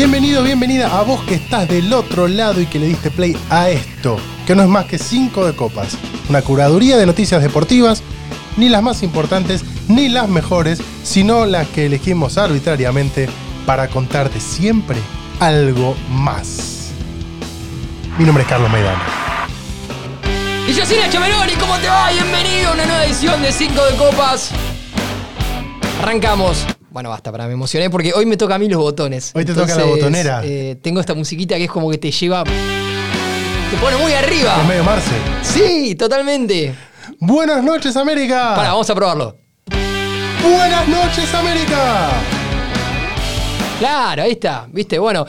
Bienvenido, bienvenida a vos que estás del otro lado y que le diste play a esto, que no es más que 5 de copas, una curaduría de noticias deportivas, ni las más importantes ni las mejores, sino las que elegimos arbitrariamente para contarte siempre algo más. Mi nombre es Carlos Maidana. Y yo soy Nacho Meloni, ¿cómo te va? Bienvenido a una nueva edición de 5 de Copas. Arrancamos. Bueno, basta, para me emocioné porque hoy me toca a mí los botones. Hoy te toca la botonera. eh, tengo esta musiquita que es como que te lleva. Te pone muy arriba. Es medio Marce. Sí, totalmente. Buenas noches, América. Para, vamos a probarlo. Buenas noches, América. Claro, ahí está. Viste, bueno.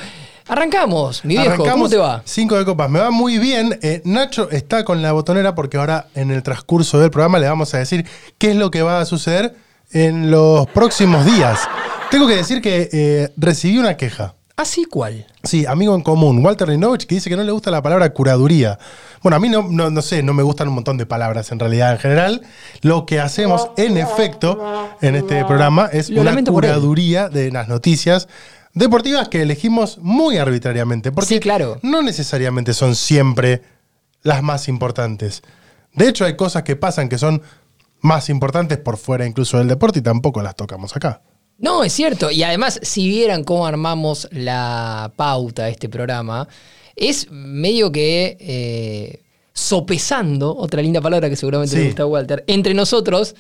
Arrancamos, mi viejo. ¿Cómo te va? 5 de copas. Me va muy bien. Eh, Nacho está con la botonera porque ahora en el transcurso del programa le vamos a decir qué es lo que va a suceder en los próximos días. Tengo que decir que eh, recibí una queja. ¿Así cuál? Sí, amigo en común, Walter Rinovich, que dice que no le gusta la palabra curaduría. Bueno, a mí no, no, no sé, no me gustan un montón de palabras en realidad en general. Lo que hacemos en efecto en este programa es Lo una curaduría de las noticias deportivas que elegimos muy arbitrariamente. Porque Sí, claro. no necesariamente son siempre las más importantes. De hecho, hay cosas que pasan que son más importantes por fuera incluso del deporte y tampoco las tocamos acá. No, es cierto. Y además, si vieran cómo armamos la pauta de este programa, es medio que eh, sopesando, otra linda palabra que seguramente Sí. le gusta a Walter, entre nosotros,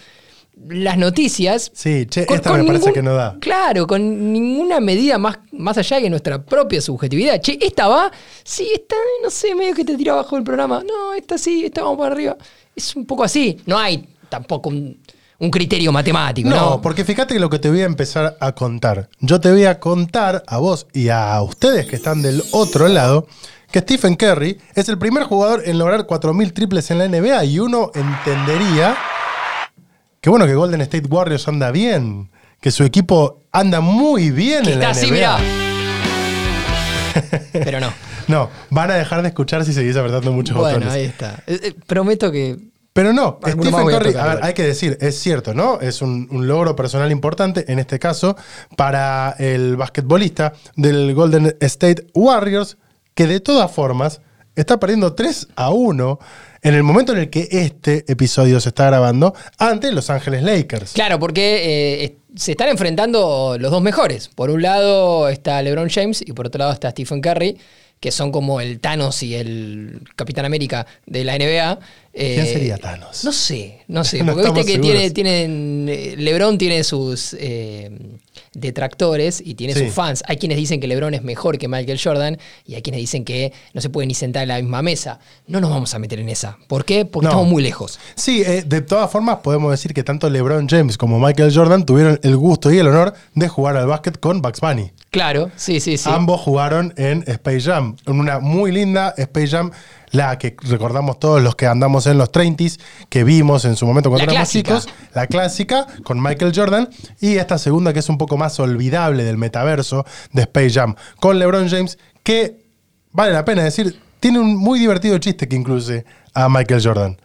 las noticias. Sí, che, con- esta con me parece que no da. Claro, con ninguna medida más, más allá que nuestra propia subjetividad. Che, esta va, sí, esta, no sé, medio que te tira abajo el programa. No, esta sí, esta vamos para arriba. Es un poco así. No hay tampoco un, un criterio matemático, ¿no? No, porque fíjate lo que te voy a empezar a contar. Yo te voy a contar a vos y a ustedes que están del otro lado que Stephen Curry es el primer jugador en lograr 4.000 triples en la NBA y uno entendería que bueno que Golden State Warriors anda bien, que su equipo anda muy bien Que en está la así, NBA. mirá. Pero no. No, van a dejar de escuchar si seguís apretando muchos Bueno, botones. ahí está. Eh, eh, prometo que. Pero no, Stephen a Curry, a ver, hay que decir, es cierto, ¿no? Es un, un logro personal importante, en este caso, para el basquetbolista del Golden State Warriors, que de todas formas está perdiendo 3 a 1 en el momento en el que este episodio se está grabando ante Los Ángeles Lakers. Claro, porque eh, se están enfrentando los dos mejores. Por un lado está LeBron James y por otro lado está Stephen Curry, que son como el Thanos y el Capitán América de la NBA. Eh, ¿Quién sería Thanos? No sé, no sé. No Porque viste que tiene, tienen. eh, LeBron tiene sus eh, detractores y tiene Sí. sus fans. Hay quienes dicen que LeBron es mejor que Michael Jordan y hay quienes dicen que no se puede ni sentar en la misma mesa. No nos vamos a meter en esa. ¿Por qué? Porque No. estamos muy lejos. Sí, eh, de todas formas podemos decir que tanto LeBron James como Michael Jordan tuvieron el gusto y el honor de jugar al básquet con Bugs Bunny. Claro, sí, sí, sí. Ambos jugaron en Space Jam, en una muy linda Space Jam, la que recordamos todos los que andamos en los 30s, que vimos en su momento cuando La éramos clásica. chicos, la clásica con Michael Jordan, y esta segunda que es un poco más olvidable del metaverso de Space Jam, con LeBron James, que vale la pena decir, tiene un muy divertido chiste que incluye a Michael Jordan.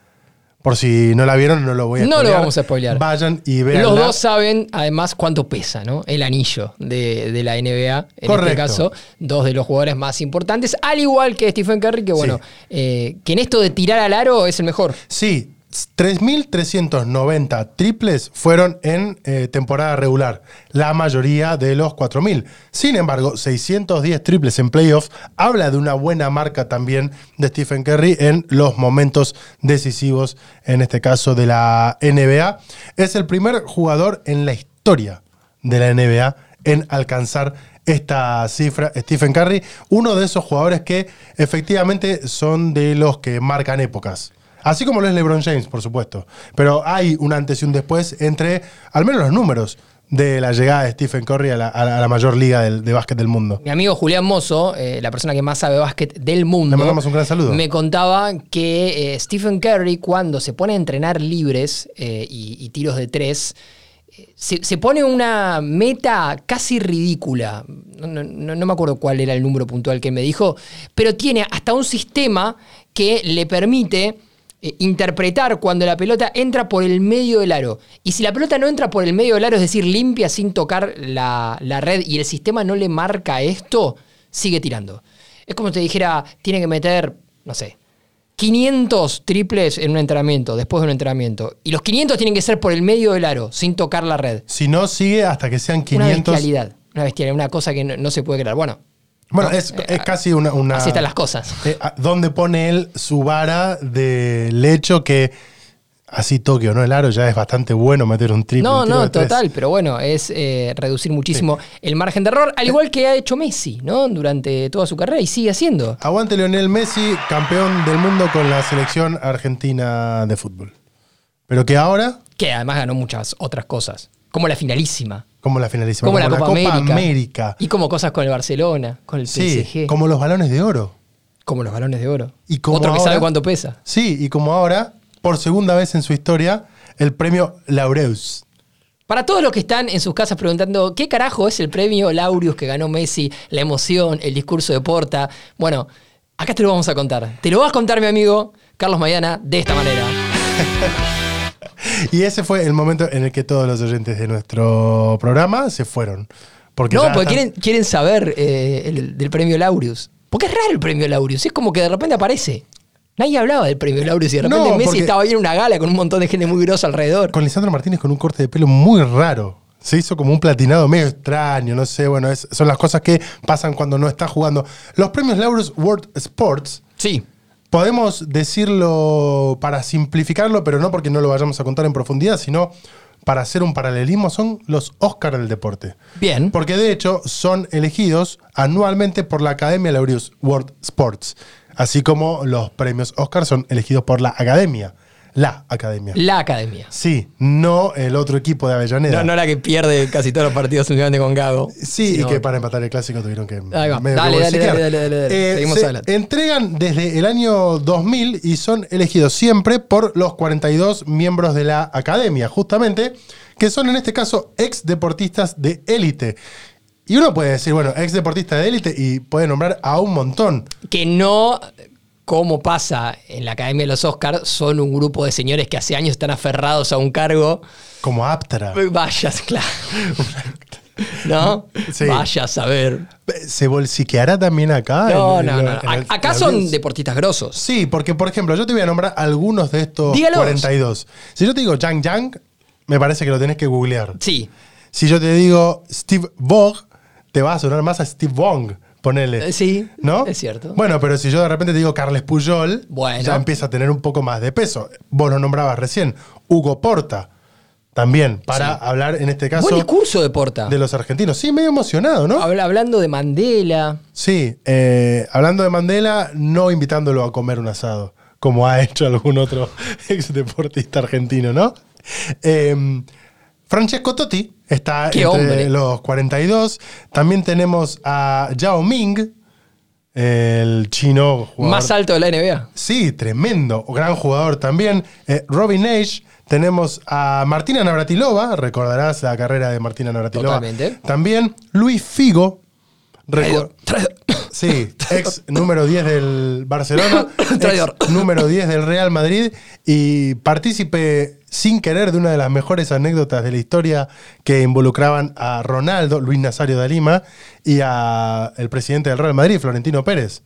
Por si no la vieron, no lo voy a No lo vamos a spoilear. Vayan y vean. Los dos saben además cuánto pesa, ¿no? El anillo de, de la NBA. En Correcto. este caso, dos de los jugadores más importantes, al igual que Stephen Curry, que bueno, eh, que en esto de tirar al aro es el mejor. Sí, 3.390 triples fueron en eh, temporada regular, la mayoría de los 4.000. Sin embargo, 610 triples en playoffs habla de una buena marca también de Stephen Curry en los momentos decisivos, en este caso de la NBA. Es el primer jugador en la historia de la NBA en alcanzar esta cifra. Stephen Curry, uno de esos jugadores que efectivamente son de los que marcan épocas. Así como lo es LeBron James, por supuesto. Pero hay un antes y un después entre al menos los números de la llegada de Stephen Curry a la, a mayor liga de básquet del mundo. Mi amigo Julián Mozo, eh, la persona que más sabe básquet del mundo, Le mandamos un gran saludo. me contaba que eh, Stephen Curry, cuando se pone a entrenar libres eh, y, y tiros de tres, se, se pone una meta casi ridícula. No- no me acuerdo cuál era el número puntual que me dijo, pero tiene hasta un sistema que le permite eh, interpretar cuando la pelota entra por el medio del aro. Y si la pelota no entra por el medio del aro, es decir, limpia sin tocar la, la red y el sistema no le marca esto, sigue tirando. Es como si te dijera, tiene que meter, no sé, 500 triples en un entrenamiento, después de un entrenamiento. Y los 500 tienen que ser por el medio del aro, sin tocar la red. Si no, sigue hasta que sean Una 500. bestialidad. Una bestialidad, una cosa que no, no se puede creer. Bueno, Bueno, No, es, eh, es casi una. una- así están las cosas. eh, a- ¿Dónde pone él su vara del hecho que así toque o no el aro ya es bastante bueno meter un triple? No, un no, tres? total, pero bueno, es eh, reducir muchísimo el margen de error, al igual que ha hecho Messi, ¿no? Durante toda su carrera y sigue haciendo. Aguante Lionel Messi, campeón del mundo con la selección argentina de fútbol. Pero que ahora, Que además ganó muchas otras cosas, como la finalísima, como la finalísima, como, la, Copa, América, América. y como cosas con el Barcelona, con el Sí, PSG, como, como los balones de oro. los balones de oro. Y como Otro que sabe cuánto pesa. Sí, y como ahora, por segunda vez en su historia, el premio Laureus. Para todos los que están en sus casas preguntando qué carajo es el premio Laureus que ganó Messi, la emoción, el discurso de Porta, bueno, acá te lo vamos a contar. Te lo vas a contar mi amigo Carlos Maidana de esta manera. Y ese fue el momento en el que todos los oyentes de nuestro programa se fueron. Porque no, porque están- quieren, quieren saber eh, el- del premio Laureus. Porque es raro el premio Laureus, es como que de repente aparece. Nadie hablaba del premio Laureus y de repente No, Messi estaba ahí en una gala con un montón de gente muy grosa alrededor. Con Lisandro Martínez con un corte de pelo muy raro. Se hizo como un platinado medio extraño, no sé, bueno, es- son las cosas que pasan cuando no está jugando. Los premios Laureus World Sports, Sí, podemos decirlo para simplificarlo, pero no porque no lo vayamos a contar en profundidad, sino para hacer un paralelismo, son los Oscar del deporte. bien. Porque de hecho son elegidos anualmente por la Academia Laureus World Sports, así como los premios Oscar son elegidos por la Academia, la Academia. La academia. Sí, no el otro equipo de Avellaneda. No, no la que pierde casi todos los partidos últimamente con Gago. Sí, sino- y que para empatar el clásico tuvieron que. Ahí va. medio Dale, dale, dale, dale, dale, dale. Eh, Seguimos se adelante. entregan desde el año 2000 y son elegidos siempre por los 42 miembros de la academia, justamente, que son en este caso ex deportistas de élite. Y uno puede decir, bueno, ex deportista de élite y puede nombrar a un montón. que no, como pasa en la Academia de los Oscars, son un grupo de señores que hace años están aferrados a un cargo. Como Aptra. Vayas, claro. ¿No? Sí. Vaya a saber. ¿Se bolsiqueará también acá? No, en- no, en- no. en el- Acá son deportistas grosos. Sí, porque por ejemplo, yo te voy a nombrar algunos de estos Dígalos. 42. Si yo te digo Yang Yang, me parece que lo tenés que googlear. Sí. Si yo te digo Steve Vogue, te va a sonar más a Steve Wong, ponele. Eh, sí, ¿No? es cierto. Bueno, pero si yo de repente te digo Carles Puyol, Bueno. ya empieza a tener un poco más de peso. Vos lo nombrabas recién. Hugo Porta, también, para Sí. hablar en este caso Buen discurso de Porta. de los argentinos. Sí, medio emocionado, ¿no? Habla- hablando de Mandela. Sí, eh, hablando de Mandela, no invitándolo a comer un asado, como ha hecho algún otro ex deportista argentino, ¿no? Eh, Francesco Totti está ¡Qué entre hombre! los 42. También tenemos a Yao Ming, el chino jugador. Más alto de la NBA. Sí, tremendo, gran jugador también. Eh, Robin Nash, tenemos a Martina Navratilova, recordarás la carrera de Martina Navratilova. Totalmente. También Luis Figo. Traidor. Sí, ex número 10 del Barcelona, ex número 10 del Real Madrid y partícipe sin querer de una de las mejores anécdotas de la historia que involucraban a Ronaldo, Luis Nazario de Lima y a el presidente del Real Madrid, Florentino Pérez.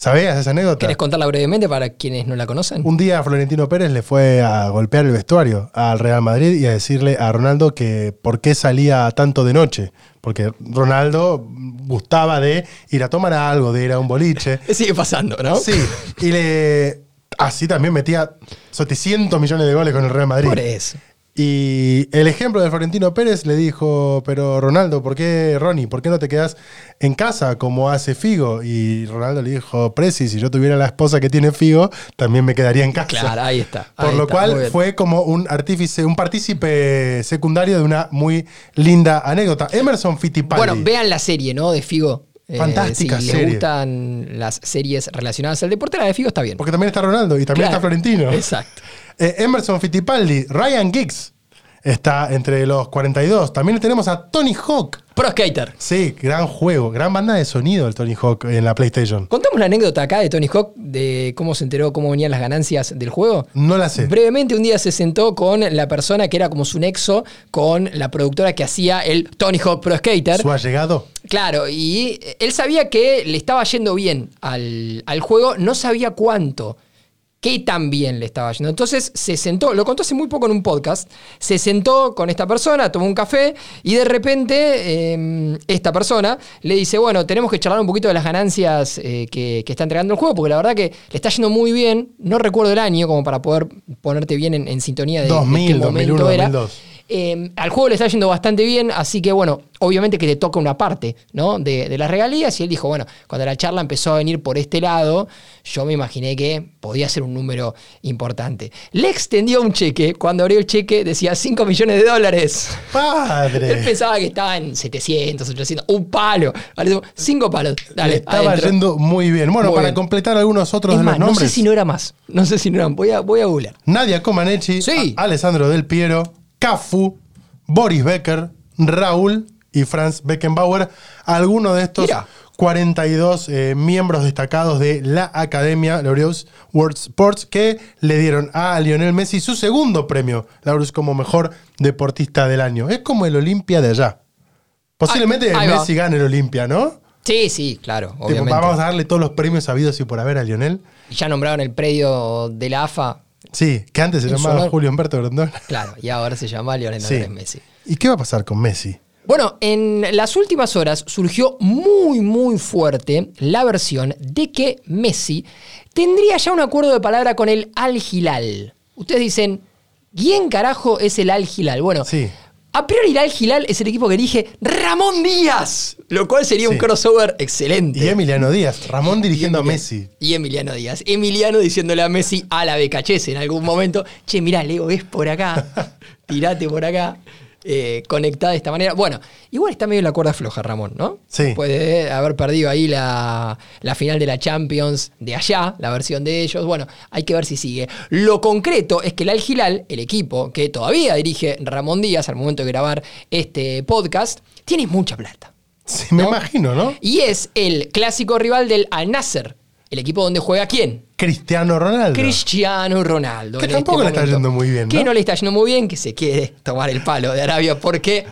¿Sabías esa anécdota? ¿Querés contarla brevemente para quienes no la conocen? Un día Florentino Pérez le fue a golpear el vestuario al Real Madrid y a decirle a Ronaldo que por qué salía tanto de noche. Porque Ronaldo gustaba de ir a tomar algo, de ir a un boliche. Sigue pasando, ¿no? Sí, y le. Así también metía 700 millones de goles con el Real Madrid. Por eso. Y el ejemplo de Florentino Pérez le dijo, pero Ronaldo, ¿por qué, Ronnie, por qué no te quedas en casa como hace Figo? Y Ronaldo le dijo, Presi, si yo tuviera la esposa que tiene Figo, también me quedaría en casa. Claro, ahí está. Por ahí lo está, cual fue como un artífice, un partícipe secundario de una muy linda anécdota. Emerson Fittipaldi. Bueno, vean la serie, ¿no? De Figo. Eh, Fantástica si serie. les gustan las series relacionadas al deporte, la de Figo está bien. Porque también está Ronaldo y también Claro. está Florentino. Exacto. Eh, Emerson Fittipaldi, Ryan Giggs, está entre los 42. También tenemos a Tony Hawk. Pro Skater. Sí, gran juego, gran banda de sonido el Tony Hawk en la PlayStation. Contamos la anécdota acá de Tony Hawk de cómo se enteró cómo venían las ganancias del juego. No la sé. Brevemente, un día se sentó con la persona que era como su nexo con la productora que hacía el Tony Hawk Pro Skater. ¿Su allegado? Claro, y él sabía que le estaba yendo bien al, al juego, no sabía cuánto qué tan bien le estaba yendo. Entonces se sentó, lo contó hace muy poco en un podcast, se sentó con esta persona, tomó un café y de repente eh, esta persona le dice, bueno, tenemos que charlar un poquito de las ganancias eh, que, que, está entregando el juego, porque la verdad que le está yendo muy bien, no recuerdo el año como para poder ponerte bien en, en sintonía de, 2000, de qué momento 2001, era. 2002. Eh, al juego le está yendo bastante bien, así que bueno, obviamente que te toca una parte ¿no? de, de, las regalías. Y él dijo, bueno, cuando la charla empezó a venir por este lado, yo me imaginé que podía ser un número importante. Le extendió un cheque, cuando abrió el cheque decía 5 millones de dólares. ¡Padre! Él pensaba que estaba en 700, 800, un palo. Vale, cinco palos. Dale, Le estaba adentro. yendo muy bien. Bueno, Muy para bien. completar algunos otros Es de más, los no sé nombres. si no era más. No sé si no era. Voy a, voy a googlear. Nadia Comaneci, Sí. Alessandro Del Piero, Cafu, Boris Becker, Raúl y Franz Beckenbauer, algunos de estos Mira. 42 eh, miembros destacados de la Academia Laureus World Sports que le dieron a Lionel Messi su segundo premio, Laureus como mejor deportista del año. Es como el Olimpia de allá. Posiblemente Ahí- ahí va. Messi gane el Olimpia, ¿no? Sí, sí, claro, Tipo, vamos a darle todos los premios habidos y por haber a Lionel. Y ya nombraron el predio de la AFA. Sí, que antes se llamaba honor. Julio Humberto Grondona. Claro, y ahora se llama Lionel Sí. Andrés Messi. ¿Y qué va a pasar con Messi? Bueno, en las últimas horas surgió muy, muy fuerte la versión de que Messi tendría ya un acuerdo de palabra con el Al Hilal. Ustedes dicen, ¿quién carajo es el Al Hilal? Bueno, Sí. A priori el Al Hilal es el equipo que dirige Ramón Díaz, lo cual sería un crossover excelente. Y Emiliano Díaz, Ramón dirigiendo a Messi. Y Emiliano Díaz. Emiliano diciéndole a Messi a la BKHS en algún momento, che, mirá, Leo, es por acá, tirate por acá, eh, conectada de esta manera. Bueno, igual está medio en la cuerda floja Ramón, ¿no? Sí. Puede haber perdido ahí la, la final de la Champions de allá, la versión de ellos. Bueno, hay que ver si sigue. Lo concreto es que el Al Hilal, el equipo que todavía dirige Ramón Díaz al momento de grabar este podcast, tiene mucha plata. Sí, me ¿No? imagino, ¿no? Y es el clásico rival del Al Nasser, el equipo donde juega quién? Cristiano Ronaldo. Cristiano Ronaldo. Que en tampoco le está yendo muy bien, ¿no? Que no le está yendo muy bien, que se quiere tomar el palo de Arabia porque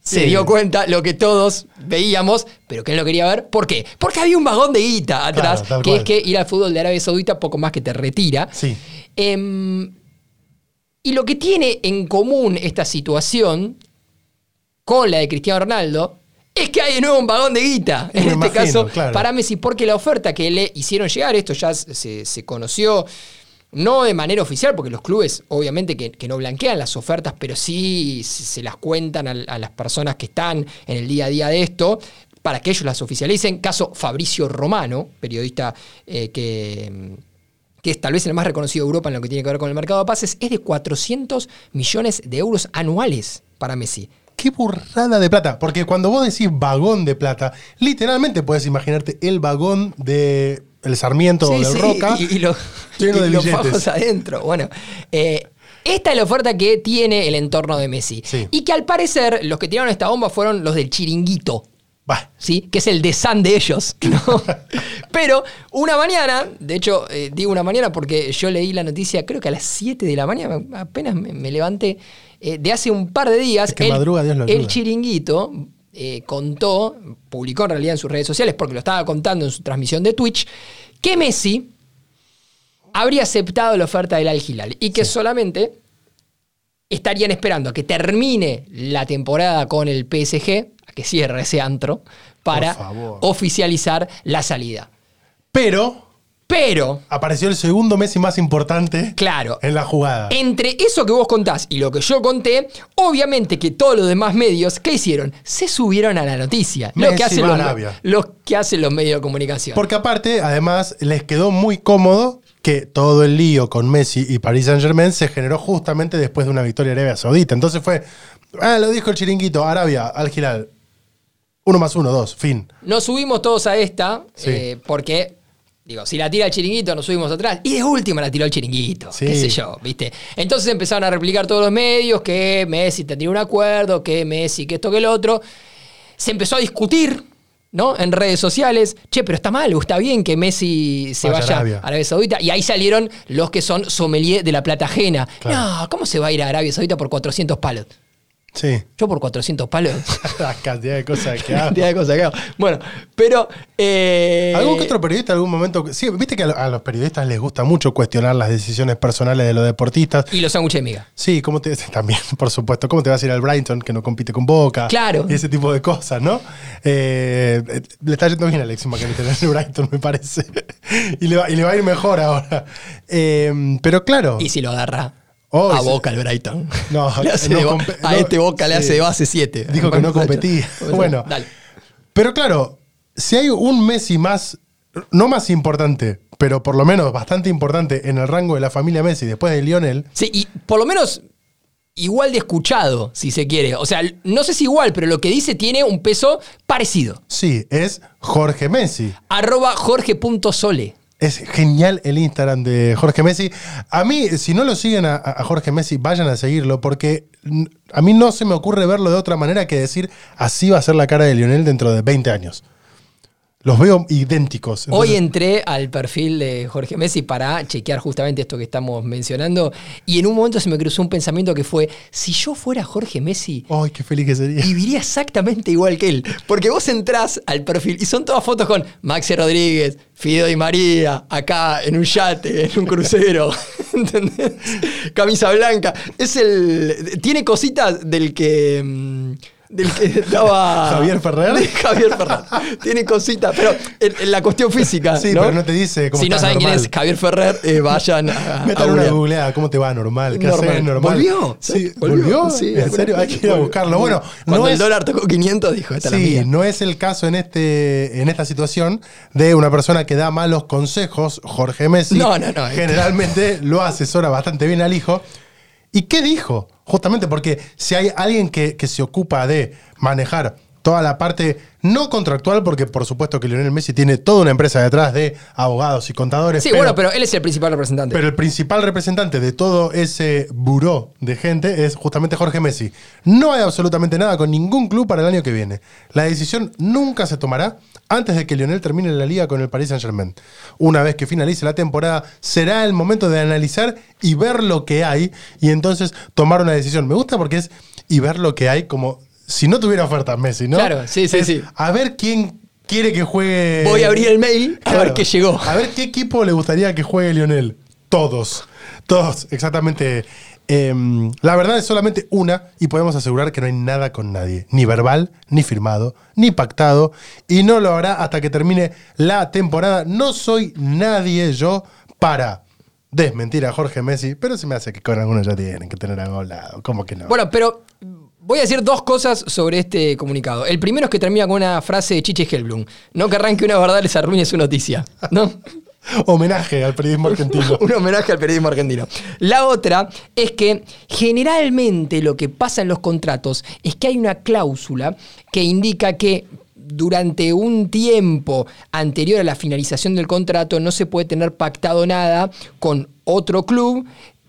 se dio cuenta lo que todos veíamos, pero que él no quería ver. ¿Por qué? Porque había un vagón de guita atrás, Claro, que cual. es que ir al fútbol de Arabia Saudita poco más que te retira. Sí. Em, y lo que tiene en común esta situación con la de Cristiano Ronaldo es que hay de nuevo un vagón de guita. Me En este imagino, caso, claro. para Messi, porque la oferta que le hicieron llegar, esto ya se, se conoció. No de manera oficial, porque los clubes obviamente que, que no blanquean las ofertas, pero sí se se las cuentan a, a las personas que están en el día a día de esto, para que ellos las oficialicen. Caso Fabricio Romano, periodista eh, que, que es tal vez el más reconocido de Europa en lo que tiene que ver con el mercado de pases, es de 400 millones de euros anuales para Messi. Qué burrada de plata. Porque cuando vos decís vagón de plata, literalmente puedes imaginarte el vagón de el Sarmiento o del Roca. y, y lo- lleno y de los billetes. fajos adentro. Bueno, eh, esta es la oferta que tiene el entorno de Messi. Sí. Y que al parecer los que tiraron esta bomba fueron los del chiringuito. Bah, ¿sí? Que es el desán de ellos. ¿no? Pero una mañana, de hecho, eh, digo una mañana porque yo leí la noticia, creo que a las 7 de la mañana, apenas me, me levanté, eh, de hace un par de días, Es que el, madruga, Dios lo el ayuda. chiringuito eh, contó, publicó en realidad en sus redes sociales, porque lo estaba contando en su transmisión de Twitch, que Messi habría aceptado la oferta del Al Hilal y que solamente estarían esperando a que termine la temporada con el PSG, a que cierre ese antro, para oficializar la salida. pero Pero, apareció el segundo Messi más importante claro, en la jugada. entre eso que vos contás y lo que yo conté, obviamente que todos los demás medios, ¿qué hicieron? Se subieron a la noticia. Lo que, hacen los, los que hacen los medios de comunicación. Porque aparte, además, les quedó muy cómodo que todo el lío con Messi y Paris Saint Germain se generó justamente después de una victoria de Arabia Saudita. Entonces fue, ah, lo dijo el chiringuito, Arabia, Al Hilal. Uno más uno, dos, fin. Nos subimos todos a esta Sí. eh, porque Digo, si la tira el chiringuito, nos subimos atrás. Y de última la tiró el chiringuito. Sí. Qué sé yo, ¿viste? Entonces empezaron a replicar todos los medios que Messi tendría un acuerdo, que Messi, que esto, que el otro. Se empezó a discutir, ¿no? En redes sociales. Che, pero está mal o está bien que Messi se Vaya a vaya Arabia. a Arabia Saudita. Y ahí salieron los que son sommelier de la plata ajena. Claro. No, ¿cómo se va a ir a Arabia Saudita por 400 palos? Sí. Yo por 400 palos. La cantidad de cosas que hago. cantidad de cosas que hago. Bueno, pero. eh, ¿Algún que otro periodista en algún momento? Sí, viste que a lo- a los periodistas les gusta mucho cuestionar las decisiones personales de los deportistas. Y los sándwiches de miga. Sí, ¿cómo te, también, por supuesto. ¿Cómo te vas a ir al Brighton que no compite con Boca? Claro. Y ese tipo de cosas, ¿no? Eh, le está yendo bien a Alexis McAllister en el Brighton, me parece. y, le va, y le va a ir mejor ahora. Eh, pero claro. Y si lo agarra Oh, a. Boca el Brighton. No, Le hace no de bo- compe- a no, este Boca le hace de base 7. Dijo que no competía. Bueno. Dale. Pero claro, si hay un Messi más, no más importante, pero por lo menos bastante importante en el rango de la familia Messi después de Lionel, Sí, y por lo menos igual de escuchado, si se quiere. O sea, no sé si igual, pero lo que dice tiene un peso parecido. sí, es Jorge Messi. Arroba jorge.sole. Es genial el Instagram de Jorge Messi. A mí, si no lo siguen a, Jorge Messi, vayan a seguirlo, porque a mí no se me ocurre verlo de otra manera que decir así va a ser la cara de Lionel dentro de 20 años. Los veo idénticos. Hoy entré al perfil de Jorge Messi para chequear justamente esto que estamos mencionando y en un momento se me cruzó un pensamiento que fue, si yo fuera Jorge Messi, ¡Ay, qué feliz que sería! viviría exactamente igual que él. Porque vos entrás al perfil y son todas fotos con Maxi Rodríguez, Fideo y María, acá en un yate, en un crucero. ¿Entendés? Camisa blanca. Es el. Tiene cositas del que. mm, Del que estaba. ¿Javier Ferrer? de Javier Ferrer. Tiene cositas, pero en, en la cuestión física. Sí, pero no te dice cómo Si no saben quién es Javier Ferrer, eh, vayan a. a Metan una googleada, ¿cómo te va? Normal. ¿Qué Normal. haces? Normal. ¿Volvió? Sí, ¿Volvió? ¿volvió? Sí, ¿En serio? Hay que ir a buscarlo. Bueno, Cuando no el es, dólar tocó 500, dijo: Esta es la sí, mía. no es el caso en, este, en esta situación de una persona que da malos consejos, Jorge Messi. No, no, no. Generalmente lo asesora bastante bien al hijo. ¿Y qué dijo? Justamente porque si hay alguien que, que se ocupa de manejar toda la parte no contractual, porque por supuesto que Lionel Messi tiene toda una empresa detrás de abogados y contadores. Sí, bueno, pero él es el principal representante. Pero el principal representante de todo ese buró de gente es justamente Jorge Messi. No hay absolutamente nada con ningún club para el año que viene. La decisión nunca se tomará antes de que Lionel termine la liga con el Paris Saint-Germain. Una vez que finalice la temporada, será el momento de analizar y ver lo que hay y entonces tomar una decisión. Me gusta porque es y ver lo que hay como si no tuviera oferta Messi, ¿no? Claro, sí, sí, Es sí. A ver quién quiere que juegue. Voy a abrir el mail a ver qué llegó. A ver qué equipo le gustaría que juegue Lionel. Todos. Todos, exactamente. Em, la verdad es solamente una y podemos asegurar que no hay nada con nadie. Ni verbal, ni firmado, ni pactado. Y no lo hará hasta que termine la temporada. No soy nadie yo para desmentir a Jorge Messi, pero se me hace que con algunos ya tienen que tener algo al lado. ¿Cómo que no? Bueno, pero voy a decir dos cosas sobre este comunicado. El primero es que termina con una frase de Chiche Helblum. No querrán que una verdad les arruine su noticia. ¿No? Homenaje al periodismo argentino. Un homenaje al periodismo argentino. La otra es que generalmente lo que pasa en los contratos es que hay una cláusula que indica que durante un tiempo anterior a la finalización del contrato no se puede tener pactado nada con otro club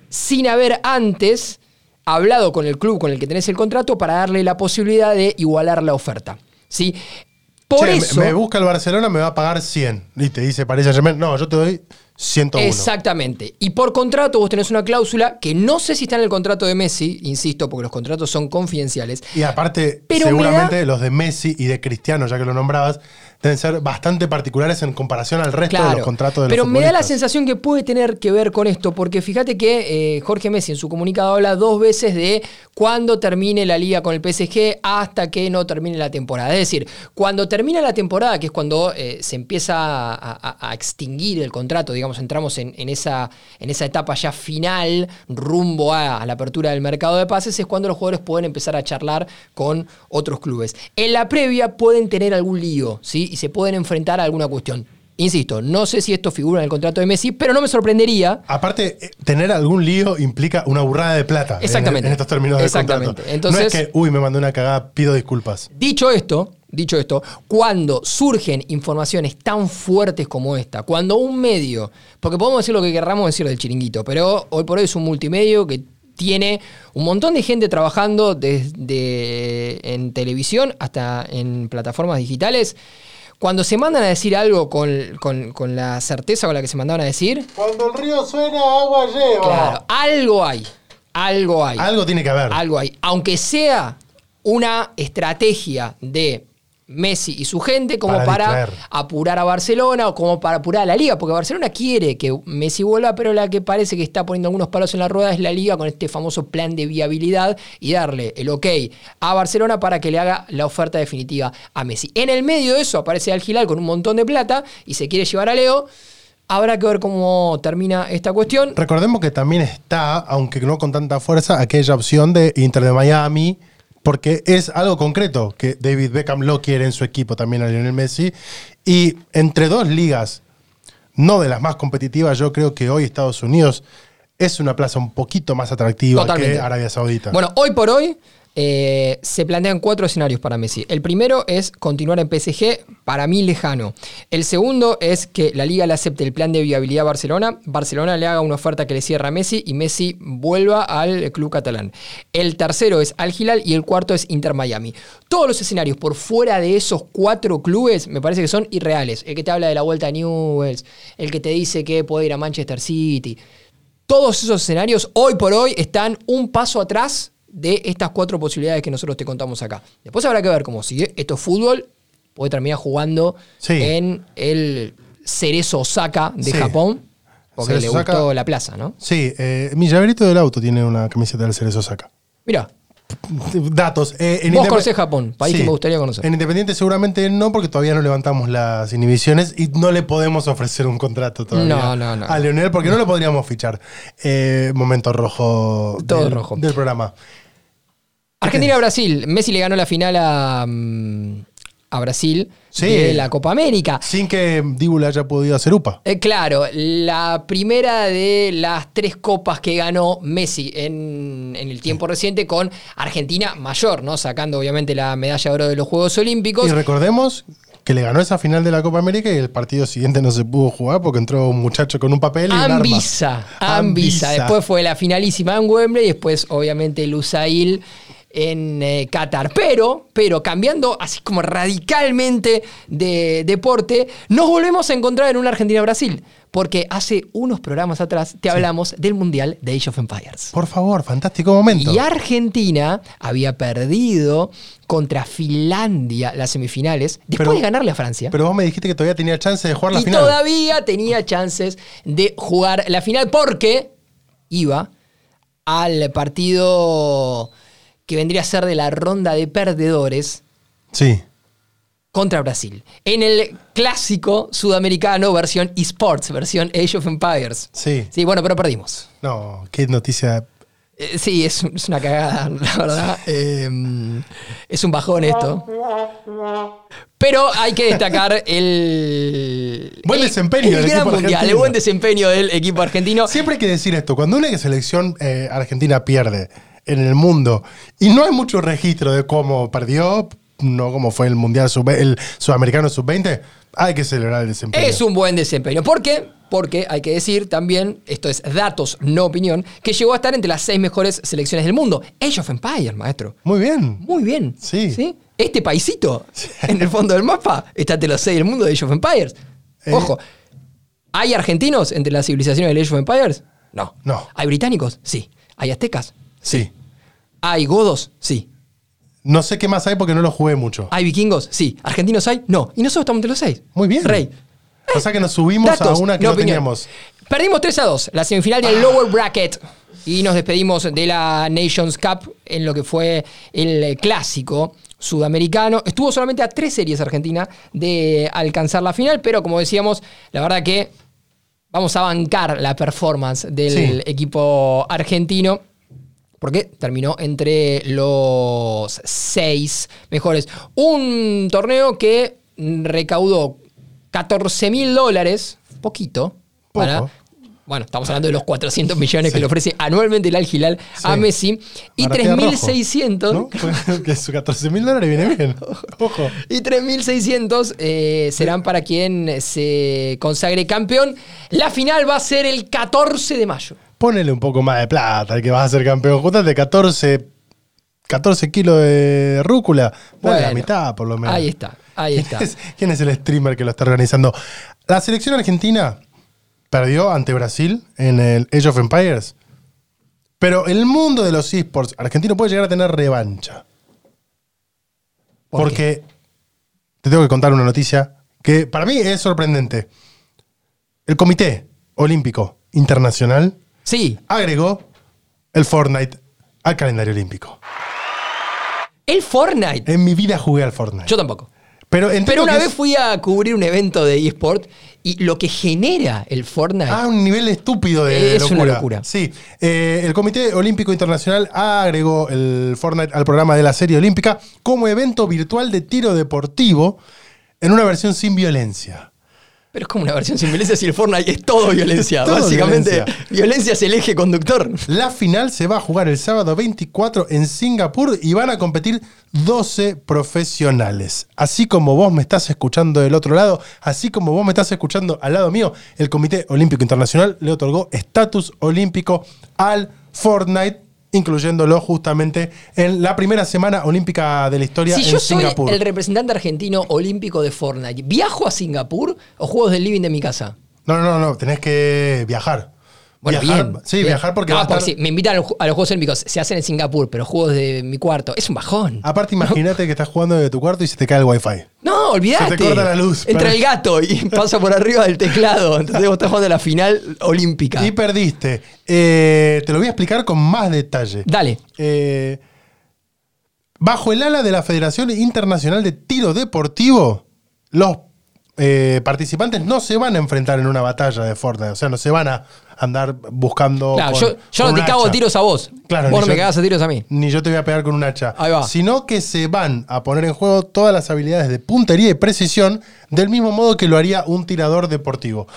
sin haber antes hablado con el club con el que tenés el contrato para darle la posibilidad de igualar la oferta. ¿Sí? Por Che, eso, me busca el Barcelona, me va a pagar 100. Y te dice Paris Saint-Germain, no, yo te doy 101. Exactamente. Y por contrato vos tenés una cláusula que no sé si está en el contrato de Messi, insisto, porque los contratos son confidenciales. Y aparte, Pero seguramente los de Messi y de Cristiano, ya que lo nombrabas, deben ser bastante particulares en comparación al resto de los contratos de los pero me da la sensación que puede tener que ver con esto, porque fíjate que eh, Jorge Messi en su comunicado habla dos veces de cuándo termine la liga con el PSG hasta que no termine la temporada. Es decir, cuando termina la temporada, que es cuando eh, se empieza a, a- a extinguir el contrato, digamos, entramos en, en esa, en esa etapa ya final, rumbo a, a la apertura del mercado de pases, es cuando los jugadores pueden empezar a charlar con otros clubes. En la previa pueden tener algún lío, ¿sí? Y se pueden enfrentar a alguna cuestión. Insisto, no sé si esto figura en el contrato de Messi, pero no me sorprendería. Aparte, eh, tener algún lío implica una burrada de plata. en- Exactamente. En, estos términos de Exactamente. contrato. Entonces- no es que, uy, me mandó una cagada, pido disculpas. Dicho esto, dicho esto, cuando surgen informaciones tan fuertes como esta, cuando un medio, porque podemos decir lo que querramos decir del chiringuito, pero hoy por hoy es un multimedio que tiene un montón de gente trabajando desde en televisión hasta en plataformas digitales. Cuando se mandan a decir algo con, con- con la certeza con la que se mandaban a decir, Cuando el río suena, agua lleva. claro, algo hay. Algo hay. Algo tiene que haber. Algo hay. Aunque sea una estrategia de Messi y su gente como Para apurar a Barcelona o como para apurar a la liga, porque Barcelona quiere que Messi vuelva, pero la que parece que está poniendo algunos palos en la rueda es la liga con este famoso plan de viabilidad y darle el ok a Barcelona para que le haga la oferta definitiva a Messi. En el medio de eso aparece Al Hilal con un montón de plata y se quiere llevar a Leo. Habrá que ver cómo termina esta cuestión. Recordemos que también está, aunque no con tanta fuerza, aquella opción de Inter de Miami, porque es algo concreto que David Beckham lo quiere en su equipo también a Lionel Messi. Y entre dos ligas, no de las más competitivas, yo creo que hoy Estados Unidos es una plaza un poquito más atractiva Totalmente. que Arabia Saudita. Bueno, hoy por hoy eh, se plantean cuatro escenarios para Messi. El primero es continuar en PSG, para mí lejano. El segundo es que la liga le acepte el plan de viabilidad a Barcelona, Barcelona le haga una oferta que le cierra a Messi y Messi vuelva al club catalán. El tercero es Al Hilal y el cuarto es Inter Miami. Todos los escenarios por fuera de esos cuatro clubes me parece que son irreales. El que te habla de la vuelta a Newells, el que te dice que puede ir a Manchester City. Todos esos escenarios hoy por hoy están un paso atrás de estas cuatro posibilidades que nosotros te contamos acá. Después habrá que ver cómo sigue. Esto es fútbol, puede terminar jugando Sí. en el Cerezo Osaka de Sí. Japón, porque Cerezo le Osaka. gustó la plaza, ¿no? sí, eh, mi llaverito del auto tiene una camiseta del Cerezo Osaka. Mira, Datos. eh, en Vos conocés Japón, país que me gustaría conocer. En Independiente seguramente no, porque todavía no levantamos las inhibiciones y no le podemos ofrecer un contrato todavía No, no, no. a Leonel porque no lo podríamos fichar. Eh, momento rojo, Todo del, rojo. del programa. Argentina-Brasil. Messi le ganó la final a, mm, a Brasil Sí. de la Copa América. Sin que Dibu le haya podido hacer UPA. Eh, claro, la primera de las tres copas que ganó Messi en, en el tiempo reciente con Argentina mayor, ¿no? Sacando obviamente la medalla de oro de los Juegos Olímpicos. Y recordemos que le ganó esa final de la Copa América y el partido siguiente no se pudo jugar porque entró un muchacho con un papel y un arma. Ambisa, Ambisa. Después fue la finalísima en Wembley y después, obviamente, Lusail en eh, Qatar. Pero, pero cambiando así como radicalmente de deporte, nos volvemos a encontrar en una Argentina-Brasil. Porque hace unos programas atrás te hablamos del Mundial de Age of Empires. Por favor, fantástico momento. Y Argentina había perdido contra Finlandia las semifinales después Pero- de ganarle a Francia. Pero vos me dijiste que todavía tenía chance de jugar la y final. todavía tenía chances de jugar la final porque iba al partido que vendría a ser de la ronda de perdedores Sí. contra Brasil. En el clásico sudamericano versión esports, versión Age of Empires. Sí. Sí, bueno, pero perdimos. No, qué noticia. Eh, sí, es, es una cagada, la verdad. Eh, es un bajón esto. Pero hay que destacar el. Buen el- desempeño el del gran equipo mundial, el argentino. buen desempeño del equipo argentino. Siempre hay que decir esto, cuando una selección eh, argentina pierde en el mundo y no hay mucho registro de cómo perdió, no como fue el mundial sub el sudamericano sub-20, hay que celebrar el desempeño. Es un buen desempeño. ¿Por qué? Porque hay que decir también, esto es datos, no opinión, que llegó a estar entre las seis mejores selecciones del mundo. Age of Empires, maestro. Muy bien. Muy bien. Sí. Este paisito, en el fondo del mapa, está entre los seis del mundo de Age of Empires. Eh. Ojo, ¿hay argentinos entre las civilizaciones de Age of Empires? No. No. ¿Hay británicos? Sí. ¿Hay aztecas? Sí. ¿Hay godos? Sí. No sé qué más hay porque no lo jugué mucho. ¿Hay vikingos? Sí. ¿Argentinos hay? No. Y nosotros estamos entre los seis. Muy bien. Rey. O sea que nos subimos Datos, a una que no teníamos. Perdimos 3 a 2, la semifinal del lower bracket. Y nos despedimos de la Nations Cup en lo que fue el clásico sudamericano. Estuvo solamente a tres series Argentina de alcanzar la final, pero como decíamos, la verdad que vamos a bancar la performance del Sí. equipo argentino. Porque terminó entre los seis mejores. Un torneo que recaudó 14 mil dólares, poquito, para Bueno, estamos hablando de los 400 millones que le ofrece anualmente el Al Hilal a. Messi. Y Maratea rojo, 3.600. ¿no? que sus 14 mil dólares viene bien. Ojo. Y 3.600 eh, serán para quien se consagre campeón. La final va a ser el 14 de mayo. Ponele un poco más de plata al que vas a ser campeón. Juntate 14, 14 kilos de rúcula. La Bueno, mitad, por lo menos. Ahí está, ahí está. ¿Quién es, quién es el streamer que lo está organizando? La selección argentina perdió ante Brasil en el Age of Empires. Pero el mundo de los esports argentino puede llegar a tener revancha. ¿Por porque te tengo que contar una noticia que para mí es sorprendente. El Comité Olímpico Internacional Sí, agregó el Fortnite al calendario olímpico. el Fortnite. En mi vida jugué al Fortnite. Yo tampoco. Pero Pero una vez es fui a cubrir un evento de eSport y lo que genera el Fortnite. a un nivel estúpido de Es locura. una locura. Sí. Eh, el Comité Olímpico Internacional agregó el Fortnite al programa de la serie olímpica como evento virtual de tiro deportivo en una versión sin violencia. Pero es como una versión sin violencia si el Fortnite es todo violencia. Todo Básicamente, violencia. violencia. es el eje conductor. La final se va a jugar el sábado 24 en Singapur y van a competir 12 profesionales. Así como vos me estás escuchando del otro lado, así como vos me estás escuchando al lado mío, el Comité Olímpico Internacional le otorgó estatus olímpico al Fortnite, incluyéndolo justamente en la primera semana olímpica de la historia Si en yo soy Singapur. el representante argentino olímpico de Fortnite, ¿viajo a Singapur o juegos del living de mi casa? No, no, no, no, tenés que viajar. Bueno, Viajar- bien. Sí, viajar porque No, va a estar- porque sí, me invitan a los, a los Juegos Olímpicos, se hacen en Singapur, pero juegos de mi cuarto. Es un bajón. Aparte, imagínate que estás jugando desde tu cuarto y se te cae el wifi. No, olvídate. Se te corta la luz, Entra pero- el gato y pasa por arriba del teclado. Entonces vos estás jugando la final olímpica. Y perdiste. Eh, te lo voy a explicar con más detalle. Dale. Eh, bajo el ala de la Federación Internacional de Tiro Deportivo, los eh, participantes no se van a enfrentar en una batalla de Fortnite. O sea, no se van a andar buscando. Claro, con- yo, yo con no te cago hacha. tiros a vos. Claro, vos ni no me cagás a tiros a mí. Ni yo te voy a pegar con un hacha. Ahí va. Sino que se van a poner en juego todas las habilidades de puntería y precisión del mismo modo que lo haría un tirador deportivo.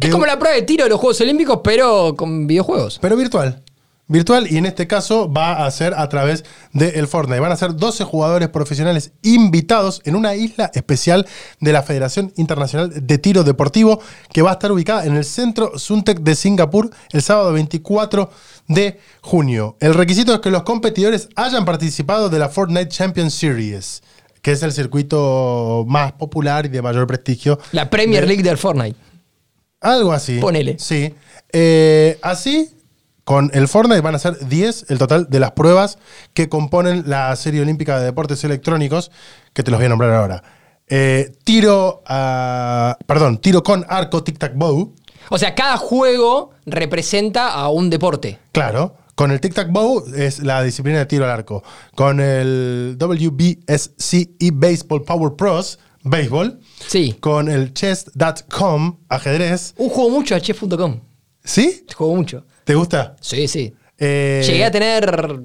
Es como la prueba de tiro de los Juegos Olímpicos, pero con videojuegos. Pero virtual. Virtual y en este caso va a ser a través del Fortnite. Van a ser 12 jugadores profesionales invitados en una isla especial de la Federación Internacional de Tiro Deportivo que va a estar ubicada en el centro Suntec de Singapur el sábado 24 de junio. El requisito es que los competidores hayan participado de la Fortnite Champion Series, que es el circuito más popular y de mayor prestigio La Premier League del Fortnite. algo así. Ponele. Sí. Eh, así, con el Fortnite van a ser 10 el total de las pruebas que componen la serie olímpica de deportes electrónicos, que te los voy a nombrar ahora. Eh, tiro, a- perdón, tiro con arco tic-tac-bow, O sea, cada juego representa a un deporte. claro. Con el tic-tac-bow es la disciplina de tiro al arco. Con el WBSC y Baseball Power Pros, béisbol. Sí. Con el chess.com, ajedrez. Uh, juego mucho a chef.com. ¿Sí? Juego mucho. ¿Te gusta? Sí, sí. Eh, Llegué a tener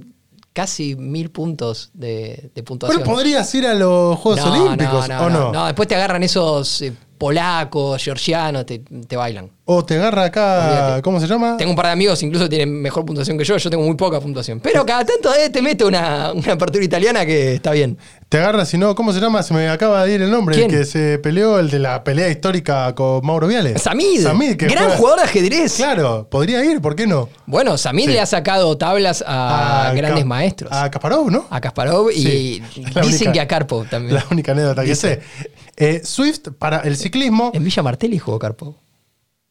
casi mil puntos de, de puntuación. Pero podrías ir a los Juegos Olímpicos, ¿o no? No, después te agarran esos eh, polacos, georgianos, te, te bailan. O te agarra acá, Olvídate. ¿cómo se llama? Tengo un par de amigos, incluso tienen mejor puntuación que yo. Yo tengo muy poca puntuación. Pero cada tanto eh, te mete una, una apertura italiana que está bien. Te agarra, si no, ¿cómo se llama? Se me acaba de ir el nombre. ¿Quién? El que se peleó, el de la pelea histórica con Mauro Viales. Samid, Samid, que gran juega- jugador de ajedrez. Claro, podría ir, ¿por qué no? Bueno, Samid Sí. le ha sacado tablas a, A grandes Ka- maestros. A Kasparov, ¿no? A Kasparov y Sí, dicen única- que a Karpov también. La única anécdota que sé. Eh, Swift para el ciclismo. En Villa Martelli jugó Karpov.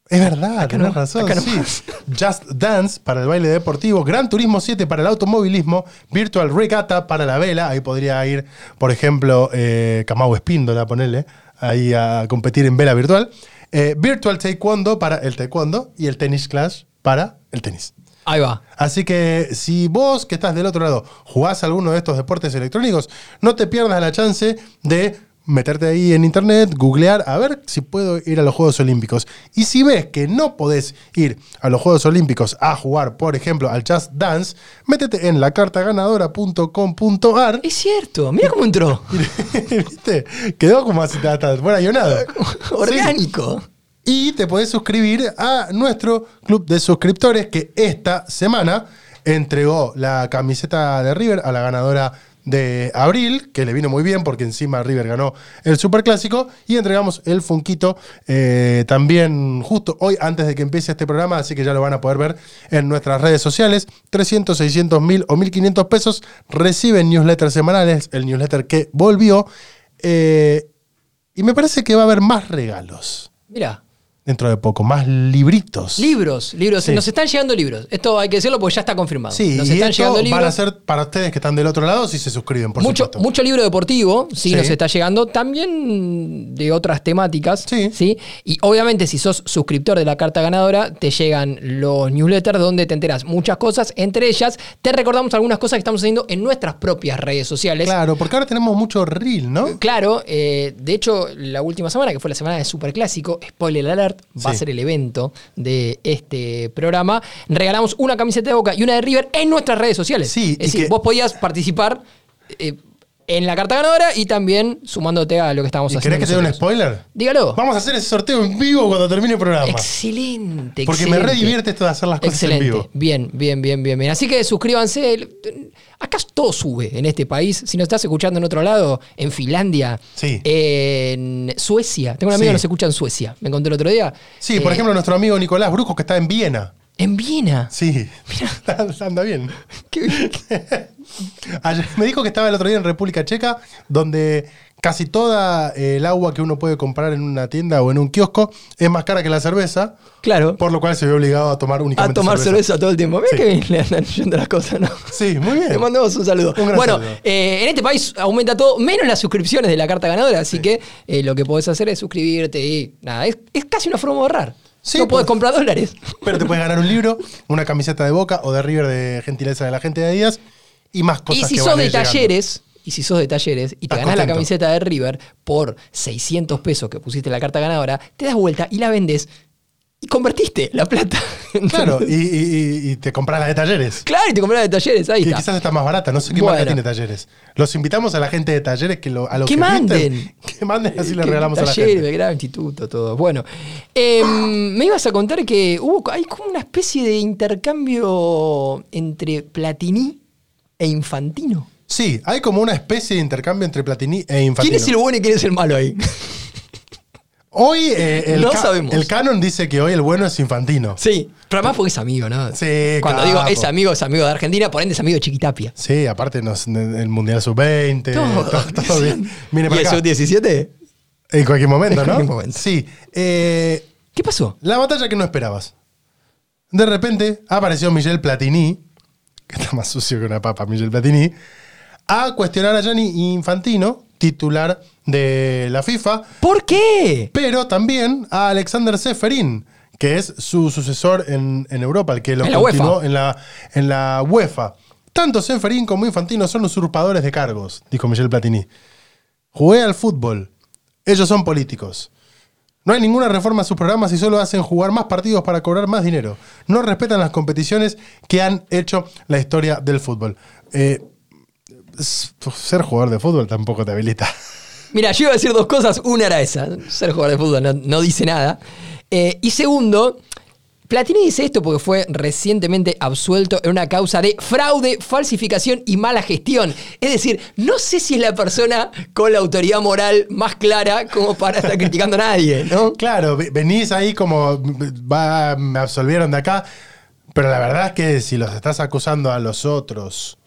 Es verdad, tenés no, razón. no sí. Just Dance para el baile deportivo, Gran Turismo 7 para el automovilismo, Virtual Regatta para la vela. Ahí podría ir, por ejemplo, eh, Kamau Espíndola, ponerle ahí a competir en vela virtual. Eh, Virtual Taekwondo para el taekwondo y el Tennis Clash para el tenis. Ahí va. Así que si vos que estás del otro lado jugás alguno de estos deportes electrónicos, no te pierdas la chance de meterte ahí en internet, googlear, a ver si puedo ir a los Juegos Olímpicos. Y si ves que no podés ir a los Juegos Olímpicos a jugar, por ejemplo, al Just Dance, métete en lacartaganadora.com.ar. Es cierto. Mira cómo entró. ¿Viste? Quedó como así, ta- ta- buena. Orgánico. Y te podés suscribir a nuestro club de suscriptores que esta semana entregó la camiseta de River a la ganadora de abril, que le vino muy bien porque encima River ganó el Superclásico y entregamos el Funquito eh, también justo hoy antes de que empiece este programa, así que ya lo van a poder ver en nuestras redes sociales. 300, 600, 1000 o 1500 pesos reciben newsletters semanales, el newsletter que volvió eh, y me parece que va a haber más regalos Mira, dentro de poco, más libritos. libros, libros. Sí. Nos están llegando libros. Esto hay que decirlo porque ya está confirmado. Sí, nos y están esto llegando van libros. a ser para ustedes que están del otro lado si se suscriben, por mucho, supuesto. mucho libro deportivo, sí, Sí. nos está llegando. También de otras temáticas. Sí. Y obviamente, si sos suscriptor de la carta ganadora, te llegan los newsletters donde te enteras muchas cosas. Entre ellas, te recordamos algunas cosas que estamos haciendo en nuestras propias redes sociales. Claro, porque ahora tenemos mucho reel, ¿no? Claro, eh, de hecho, la última semana, que fue la semana de Superclásico, spoiler alert, va a ser el evento de este programa. Regalamos una camiseta de Boca y una de River en nuestras redes sociales. Sí, es decir, que- vos podías participar eh, en la carta ganadora y también sumándote a lo que estamos ¿Y haciendo. querés que te dé un nosotros. spoiler? Dígalo. Vamos a hacer ese sorteo en vivo cuando termine el programa. Excelente, Porque me excelente. re divierte esto de hacer las cosas Excelente. en vivo. Bien, bien, bien, bien, bien. Así que suscríbanse. Acá todo sube en este país. Si nos estás escuchando en otro lado, en Finlandia, Sí. en Suecia. Tengo un amigo Sí. que nos escucha en Suecia. Me encontré el otro día. Sí, por Eh, ejemplo, nuestro amigo Nicolás Brujos que está en Viena. En Viena. Sí, anda bien. Qué bien. Ayer me dijo que estaba el otro día en República Checa, donde casi toda eh, el agua que uno puede comprar en una tienda o en un kiosco es más cara que la cerveza, Claro. por lo cual se ve obligado a tomar A únicamente tomar cerveza. todo el tiempo. Mira Sí. que bien le andan yendo las cosas, ¿no? Sí, muy bien. Le mandamos un saludo. Un gran bueno, saludo. eh, en este país aumenta todo, menos las suscripciones de la carta ganadora, así que eh, lo que podés hacer es suscribirte y nada, es, es casi una forma de ahorrar. Sí, no podés pues. comprar dólares. Pero te puedes ganar un libro, una camiseta de Boca o de River de gentileza de la gente de Díaz y más cosas y si que sos van de llegando. talleres, y si sos de talleres y te ganás la contento. camiseta de River por 600 pesos que pusiste en la carta ganadora, te das vuelta y la vendes y convertiste la plata. Claro, y, y- y- te compras la de talleres. Claro, y te compras de talleres, ahí Que está. quizás está más barata, no sé qué Bueno. marca tiene talleres. Los invitamos a la gente de talleres que lo, a los Que que manden. que manden así le regalamos a la gente. Belgrano, instituto, todo. Bueno, em, me ibas a contar que hubo, hay como una especie de intercambio entre Platini e Infantino. Sí, hay como una especie de intercambio entre Platini e Infantino. ¿Quién es el bueno y quién es el malo ahí? Hoy eh, el, No ca- sabemos. el canon dice que hoy el bueno es Infantino. sí, pero además porque es amigo, ¿no? Sí, Cuando capo. digo es amigo, es amigo de Argentina, por ende es amigo de Chiquitapia. Sí, aparte nos- el Mundial Sub-20, todo, todo bien. ¿Y el acá. sub-17? En cualquier momento, En ¿no? cualquier momento. Sí. Eh, ¿Qué pasó? la batalla que no esperabas. De repente apareció Michel Platini, que está más sucio que una papa, Michel Platini, a cuestionar a Gianni Infantino, titular de la FIFA, ¿Por qué? pero también a Alexander Seferin, que es su sucesor en, en Europa, el que lo En continuó en la, en la UEFA. Tanto Seferin como Infantino son usurpadores de cargos, dijo Michel Platini. Jugué al fútbol. Ellos son políticos. No hay ninguna reforma a sus programas y solo hacen jugar más partidos para cobrar más dinero. No respetan las competiciones que han hecho la historia del fútbol. Eh, ser jugador de fútbol tampoco te habilita. Mira, yo iba a decir dos cosas. Una era esa, ser jugador de fútbol no, no dice nada. Eh, y segundo, Platini dice esto porque fue recientemente absuelto en una causa de fraude, falsificación y mala gestión. Es decir, no sé si es la persona con la autoridad moral más clara como para estar criticando a nadie, ¿no? Claro, ve- venís ahí como, va, me absolvieron de acá, pero la verdad es que si los estás acusando a los otros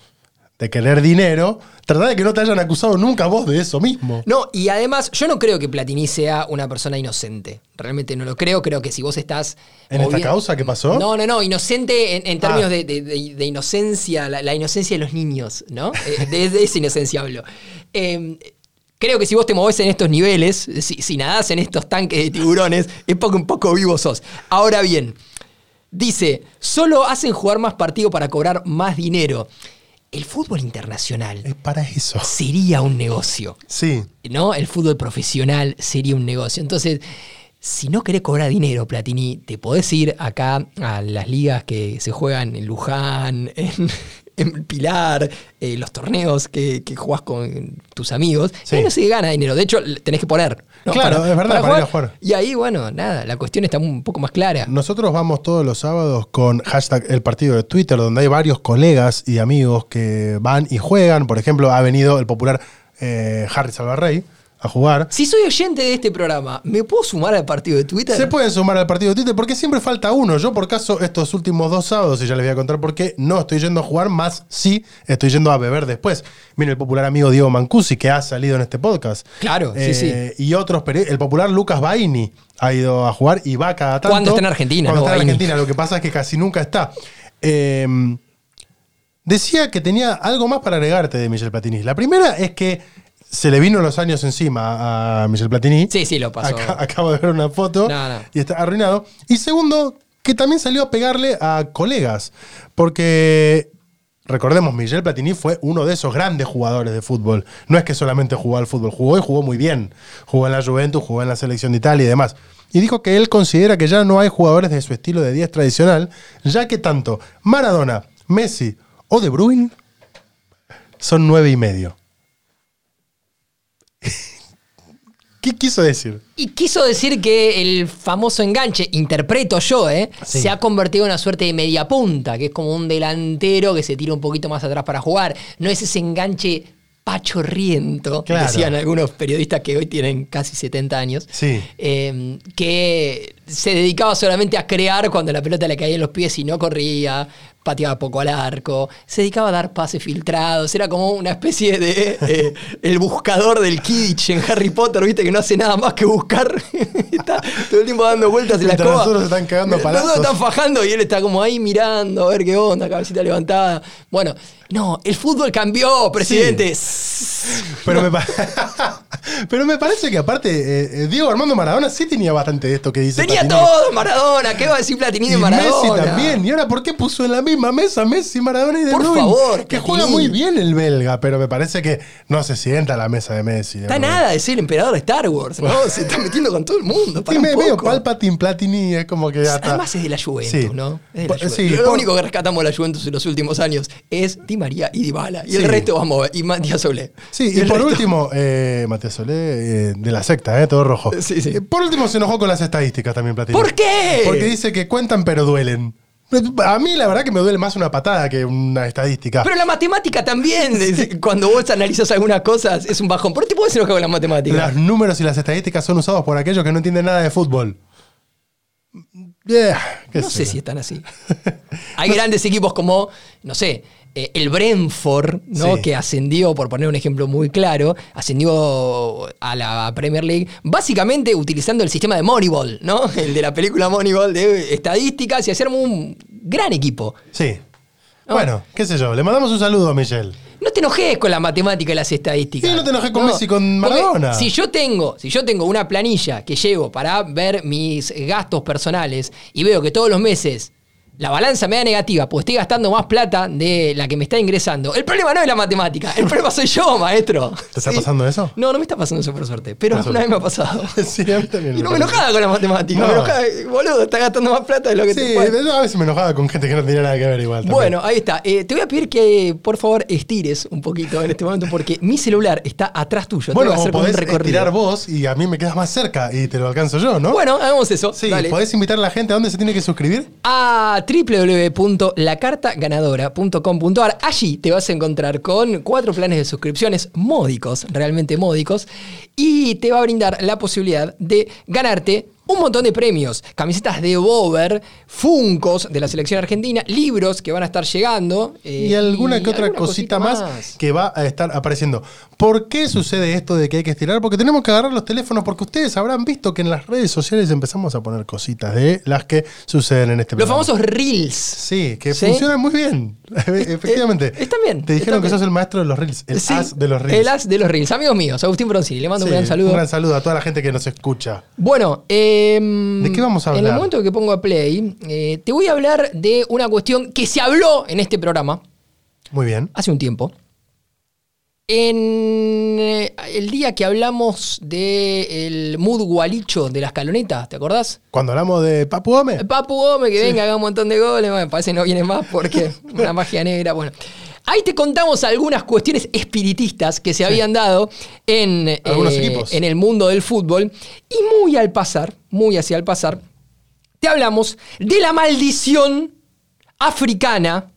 de querer dinero, trata de que no te hayan acusado nunca vos de eso mismo. No, y además, yo no creo que Platini sea una persona inocente. Realmente no lo creo. Creo que si vos estás. ¿En esta causa qué pasó? No, no, no. Inocente en, en términos Ah. de, de- inocencia, la, la inocencia de los niños, ¿no? Eh, de, de esa inocencia hablo. Eh, Creo que si vos te movés en estos niveles, si, si nadás en estos tanques de tiburones, es porque un poco vivo sos. Ahora bien, dice, solo hacen jugar más partido para cobrar más dinero. El fútbol internacional Es para eso. sería un negocio. Sí. ¿no? El fútbol profesional sería un negocio. Entonces, si no querés cobrar dinero, Platini, te podés ir acá a las ligas que se juegan en Luján, en, en Pilar, eh, los torneos que, que jugás con tus amigos, Sí. y no se gana dinero. De hecho, tenés que poner. ¿no? Claro, es verdad, para ir a jugar. Y ahí, bueno, nada, la cuestión está un poco más clara. Nosotros vamos todos los sábados con hashtag el partido de Twitter, donde hay varios colegas y amigos que van y juegan. Por ejemplo, ha venido el popular eh, Harry Salvarrey a jugar. Si soy oyente de este programa, ¿me puedo sumar al partido de Twitter? Se pueden sumar al partido de Twitter porque siempre falta uno. Yo, por caso, estos últimos dos sábados, y ya les voy a contar por qué, no estoy yendo a jugar, más sí estoy yendo a beber después. Mira el popular amigo Diego Mancusi, que ha salido en este podcast. Claro, sí, Eh, Y otros, el popular Lucas Baini ha ido a jugar y va cada tanto. Cuando está en Argentina, Cuando no, está en. Argentina, lo que pasa es que casi nunca está. Eh, decía que tenía algo más para agregarte de Michel Platini. La primera es que se le vino los años encima a Michel Platini. Sí, sí, lo pasó. Acá- acabo de ver una foto No, no. y está arruinado. Y segundo, que también salió a pegarle a colegas. Porque, recordemos, Michel Platini fue uno de esos grandes jugadores de fútbol. No es que solamente jugó al fútbol, jugó y jugó muy bien. Jugó en la Juventus, jugó en la selección de Italia y demás. Y dijo que él considera que ya no hay jugadores de su estilo de 10 tradicional, ya que tanto Maradona, Messi o De Bruyne son nueve y medio. ¿Qué quiso decir? Y quiso decir que el famoso enganche, interpreto yo, ¿eh? Sí. se ha convertido en una suerte de media punta, que es como un delantero que se tira un poquito más atrás para jugar. No es ese enganche pachorriento, Claro. decían algunos periodistas que hoy tienen casi 70 años, Sí. eh, que se dedicaba solamente a crear cuando la pelota le caía en los pies y no corría, pateaba poco al arco, se dedicaba a dar pases filtrados, era como una especie de eh, el buscador del Kidditch en Harry Potter, viste que no hace nada más que buscar, está todo el tiempo dando vueltas en la escoba. los otros se están cagando a Los palazos. otros están fajando y él está como ahí mirando a ver qué onda, cabecita levantada. Bueno, no, el fútbol cambió, presidente. Pero, me, pa- pero me parece que aparte, eh, eh, Diego Armando Maradona sí tenía bastante de esto que dice Tenía Platini. todo Maradona, ¿qué va a decir Platini de Maradona? Messi también. ¿Y ahora por qué puso en la misma mesa Messi, Maradona y De Por favor, Que Platini. juega muy bien el belga, pero me parece que no se sienta a la mesa de Messi. de Está nada de ser emperador de Star Wars, ¿no? Se está metiendo con todo el mundo. Para Sí, me veo. Palpatine, Platini, es como que ya está. Además es de la Juventus, Sí. ¿no? Es de la Po- Juventus. sí, Lo por- único que rescatamos de la Juventus en los últimos años es Di María y Dybala. Y el resto vamos a ver. Y Matías Solé. Sí, y, por resto- último, eh, Matías Solé, eh, de la secta, eh, todo rojo. Sí, sí. Eh, por último, se enojó con las estadísticas también, Platini. ¿Por qué? Porque dice que cuentan pero duelen. A mí la verdad que me duele más una patada que una estadística. Pero la matemática también, cuando vos analizas algunas cosas, es un bajón. ¿Por qué te puedes enojar con la matemática? Los números y las estadísticas son usados por aquellos que no entienden nada de fútbol. Yeah, No sé si están así. Hay grandes equipos como, no sé, eh, el Brentford, ¿no? Sí. Que ascendió, por poner un ejemplo muy claro, ascendió a la Premier League, básicamente utilizando el sistema de Moneyball, ¿no? El de la película Moneyball de estadísticas y hacer un gran equipo. Sí. No. Bueno, qué sé yo. Le mandamos un saludo a Michelle. No te enojes con la matemática y las estadísticas. Sí, no te enojes con Messi y con Maradona. Si yo tengo, si yo tengo una planilla que llevo para ver mis gastos personales y veo que todos los meses la balanza me da negativa, pues estoy gastando más plata de la que me está ingresando. El problema no es la matemática, el problema soy yo, maestro. ¿Te está pasando eso? No, no me está pasando eso por suerte, pero Por una vez me ha pasado. sí, a mí también. Y no me me enojaba con la matemática, No. me enojaba, boludo, está gastando más plata de lo que Sí, te yo a veces me enojaba con gente que no tenía nada que ver igual. también. Bueno, ahí está. Eh, te voy a pedir que por favor estires un poquito en este momento porque mi celular está atrás tuyo. Bueno, que o hacer como un podés recorrido. tirar vos y a mí me quedas más cerca y te lo alcanzo yo, ¿no? Bueno, hagamos eso. Sí, Dale. ¿podés invitar a la gente a dónde se tiene que suscribir? A www.lacartaganadora.com.ar. Allí te vas a encontrar con cuatro planes de suscripciones módicos, realmente módicos, y te va a brindar la posibilidad de ganarte un montón de premios. Camisetas de Bober, Funcos de la selección argentina, libros que van a estar llegando. eh, y alguna que otra alguna cosita más, que va a estar apareciendo. ¿Por qué sucede esto de que hay que estirar? Porque tenemos que agarrar los teléfonos, porque ustedes habrán visto que en las redes sociales empezamos a poner cositas de las que suceden en este Los programa. famosos Reels. Sí, que ¿Sí? funcionan muy bien. Efectivamente. eh, están bien, Te dijeron que bien. sos el maestro de los reels, el Sí, as de los reels. El as de los Reels. Amigos míos, Agustín Broncini, le mando Sí, un gran saludo. Un gran saludo a toda la gente que nos escucha. Bueno, em, ¿De qué vamos a En el hablar? momento que pongo a play, eh, te voy a hablar de una cuestión que se habló en este programa Muy bien. hace un tiempo. En eh, el día que hablamos del mood gualicho de la escaloneta, ¿te acordás? Cuando hablamos de Papu Gómez. Papu Gómez, que venga, haga un montón de goles, bueno, parece que no viene más porque una magia negra. Bueno, Ahí te contamos algunas cuestiones espiritistas que se habían dado en, eh, en el mundo del fútbol. Y muy al pasar, muy hacia el pasar, te hablamos de la maldición africana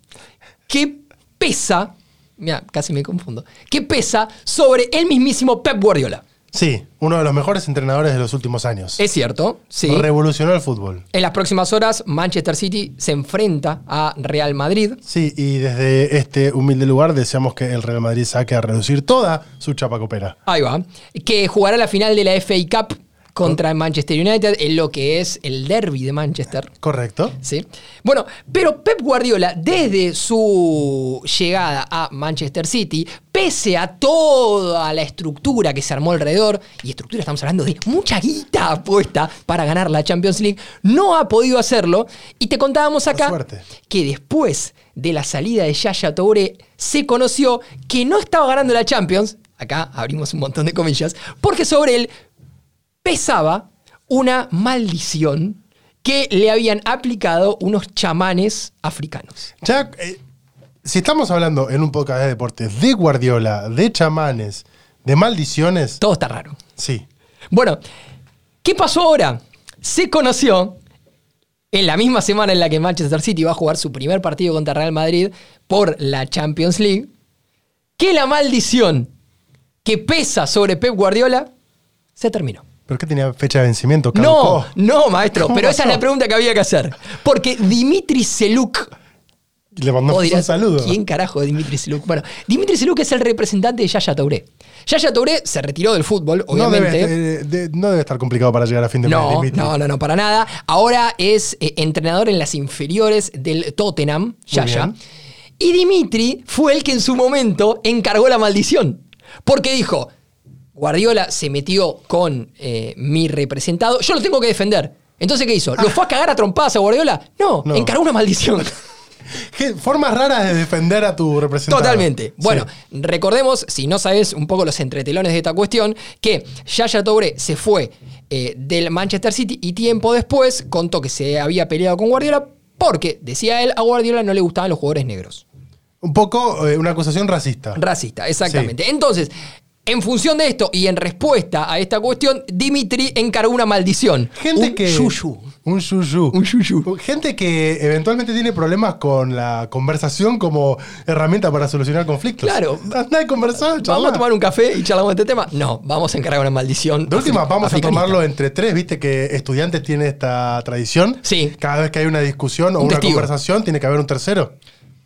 que pesa, mira, casi me confundo, que pesa sobre el mismísimo Pep Guardiola. Sí, uno de los mejores entrenadores de los últimos años. Es cierto, sí. Revolucionó el fútbol. En las próximas horas, Manchester City se enfrenta a Real Madrid. Sí, y desde este humilde lugar deseamos que el Real Madrid saque a reducir toda su chapa copera. Ahí va. Que jugará la final de la FA Cup contra el Manchester United en lo que es el derby de Manchester. ¿Correcto? ¿sí? Bueno, pero Pep Guardiola, desde su llegada a Manchester City, pese a toda la estructura que se armó alrededor, y estructura estamos hablando de mucha guita puesta para ganar la Champions League, no ha podido hacerlo. Y te contábamos acá que después de la salida de Yaya Touré, se conoció que no estaba ganando la Champions. Acá abrimos un montón de comillas, porque sobre él pesaba una maldición que le habían aplicado unos chamanes africanos. Ya, eh, si estamos hablando en un podcast de deportes de Guardiola, de chamanes, de maldiciones, Todo está raro. sí. Bueno, ¿qué pasó ahora? Se conoció en la misma semana en la que Manchester City va a jugar su primer partido contra Real Madrid por la Champions League, que la maldición que pesa sobre Pep Guardiola se terminó. ¿Pero qué tenía fecha de vencimiento? No, ¿Caducó? no, maestro, ¿Cómo pero esa es la pregunta que había que hacer. Porque Dimitri Seluk Le dirás, un saludo. ¿Quién carajo es Dimitri Seluk? Bueno, Dimitri Seluk es el representante de Yaya Touré. Yaya Touré se retiró del fútbol, No obviamente. debe, de- no debe estar complicado para llegar a fin de mes, No, Dimitri. no, no, no, para nada. Ahora es eh, entrenador en las inferiores del Tottenham, Yaya. Y Dimitri fue el que en su momento encargó la maldición. Porque dijo, Guardiola se metió con eh, mi representado, yo lo tengo que defender. Entonces, ¿qué hizo? ¿Lo fue a cagar a trompadas a Guardiola? No, No. encargó una maldición. ¿Qué formas raras de defender a tu representante. Totalmente. Bueno, recordemos, si no sabes un poco los entretelones de esta cuestión, que Yaya Touré se fue eh, del Manchester City y tiempo después contó que se había peleado con Guardiola porque, decía él, a Guardiola no le gustaban los jugadores negros. Un poco eh, una acusación racista. Racista, exactamente. Entonces, en función de esto y en respuesta a esta cuestión, Dimitri encargó una maldición. Gente un que. yuyu. Un yuyu. Un yuyu. Gente que eventualmente tiene problemas con la conversación como herramienta para solucionar conflictos. Charlamos. Anda a conversar, ¿Vamos charla. a tomar un café y charlamos de este tema? No, vamos a encargar una maldición. De última, vamos a tomarlo entre tres. Viste que estudiantes tiene esta tradición. Sí. Cada vez que hay una discusión o Un una testigo. conversación, tiene que haber un tercero.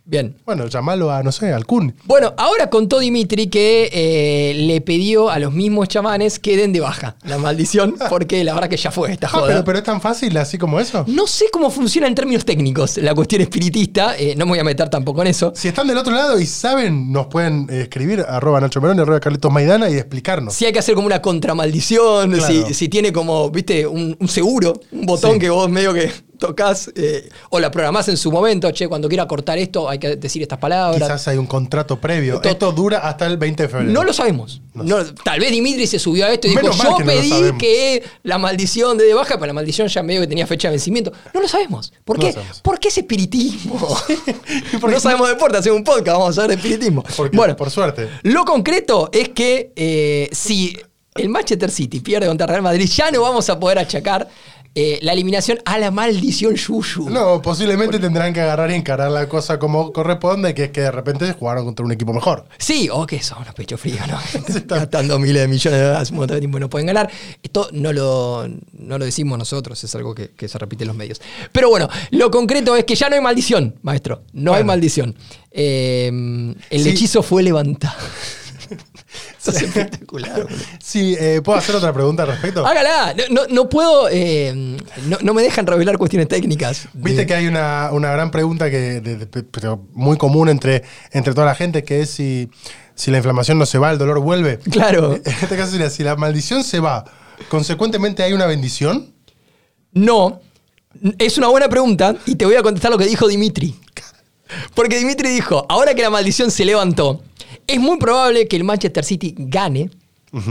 Bien. Bueno, llamalo a, no sé, al Kun. Bueno, ahora contó Dimitri que eh, le pidió a los mismos chamanes que den de baja la maldición, porque la verdad que ya fue esta Ah, joda. pero, pero es tan fácil así como eso. No sé cómo funciona en términos técnicos la cuestión espiritista, eh, no me voy a meter tampoco en eso. Si están del otro lado y saben, nos pueden eh, escribir arroba Nacho Merón arroba Carlitos Maidana y explicarnos. Si hay que hacer como una contramaldición, Claro. si, si tiene como, viste, un, un seguro, un botón Sí. que vos medio que tocas eh, o la programás en su momento, che, cuando quiera cortar esto hay que decir estas palabras. Quizás hay un contrato previo. To- Esto dura hasta el 20 de febrero. No lo sabemos. No, tal vez Dimitri se subió a esto y dijo, Menos yo que pedí sabemos". que la maldición de de baja, pero la maldición ya medio que tenía fecha de vencimiento. No lo sabemos. ¿Por qué? sabemos. ¿Por qué ese espiritismo? No sabemos deporte, hacemos un podcast, vamos a hablar de espiritismo. Porque, bueno, por suerte. lo concreto es que eh, si el Manchester City pierde contra Real Madrid, ya no vamos a poder achacar eh, la eliminación a la maldición Yuyu. No, posiblemente tendrán que agarrar y encarar la cosa como corresponde, que es que de repente jugaron contra un equipo mejor. Sí, o que son los pechos fríos, ¿no? Gastando miles de millones de dólares un montón de tiempo y no pueden ganar. Esto no lo, no lo decimos nosotros, es algo que, que se repite en los medios. Pero bueno, lo concreto es que ya no hay maldición, maestro. No hay maldición. Eh, el Sí. hechizo fue levantado. Eso es espectacular. Sí, eh, ¿puedo hacer otra pregunta al respecto? Hágala. No, no- no puedo. eh, no, no me dejan revelar cuestiones técnicas. Viste De- que hay una, una gran pregunta que de- de- pero muy común entre, entre toda la gente, que es si, si la inflamación no se va, el dolor vuelve. Claro. En este caso sería, si la maldición se va, consecuentemente hay una bendición. No, es una buena pregunta y te voy a contestar lo que dijo Dimitri. Porque Dimitri dijo, ahora que la maldición se levantó, es muy probable que el Manchester City gane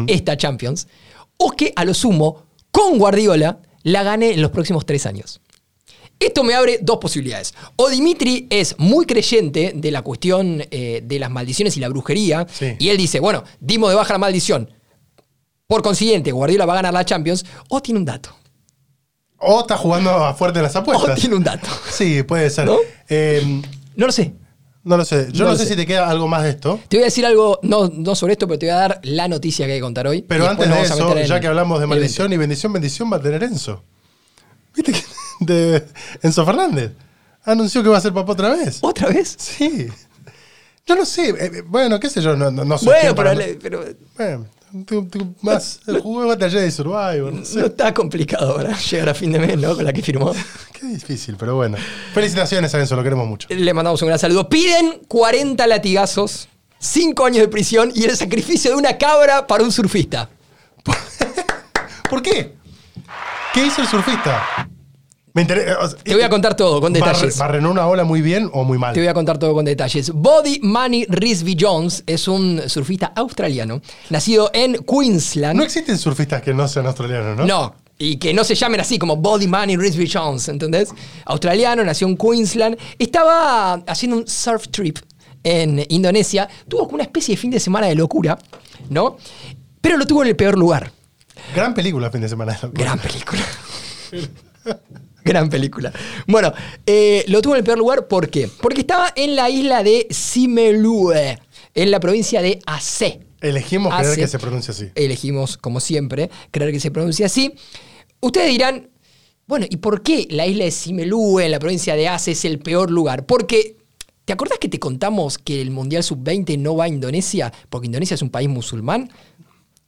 esta Champions o que a lo sumo, con Guardiola, la gane en los próximos tres años. Esto me abre dos posibilidades. O Dimitri es muy creyente de la cuestión eh, de las maldiciones y la brujería. Sí. Y él dice, bueno, dimos de baja la maldición. Por consiguiente, Guardiola va a ganar la Champions. O tiene un dato. O está jugando a fuerte en las O apuestas. tiene un dato. Sí, puede ser. ¿No? Eh, No lo sé. No lo sé. Yo No sé, sé. si te queda algo más de esto. Te voy a decir algo, no, no sobre esto, pero te voy a dar la noticia que hay que contar hoy. Pero antes de eso, ya que hablamos de maldición y bendición, bendición va a tener Enzo. ¿Viste que de Enzo Fernández? Anunció que va a ser papá otra vez. ¿Otra vez? Sí. Yo no sé. eh, eh, bueno, qué sé yo, no, no, no soy Bueno, pero, para- le- pero Bueno, más el juego de batalla de Survivor. No sé. no está complicado ahora llegar a fin de mes, ¿no? Con la que firmó. Qué difícil, pero bueno. Felicitaciones a Enzo, lo queremos mucho. Le mandamos un gran saludo. Piden 40 latigazos, 5 años de prisión y el sacrificio de una cabra para un surfista. ¿Por qué? ¿Qué hizo el surfista? Me interesa. Te voy a contar todo con detalles. ¿Barrenó una ola muy bien o muy mal? Te voy a contar todo con detalles. Body Money Risby Jones es un surfista australiano, nacido en Queensland. No existen surfistas que no sean australianos, ¿no? No, y que no se llamen así como Body Money Risby Jones, ¿entendés? Australiano, nació en Queensland. Estaba haciendo un surf trip en Indonesia. Tuvo como una especie de fin de semana de locura, ¿no? Pero lo tuvo en el peor lugar. Gran película fin de semana. Gran película. Gran película. Bueno, eh, lo tuvo en el peor lugar, ¿por qué? Porque estaba en la isla de Simelue, en la provincia de Aceh. Elegimos creer que se pronuncia así. Elegimos, como siempre, creer que se pronuncia así. Ustedes dirán, bueno, ¿y por qué la isla de Simelue, en la provincia de Aceh, es el peor lugar? Porque, ¿te acordás que te contamos que el Mundial Sub-20 no va a Indonesia? Porque Indonesia es un país musulmán.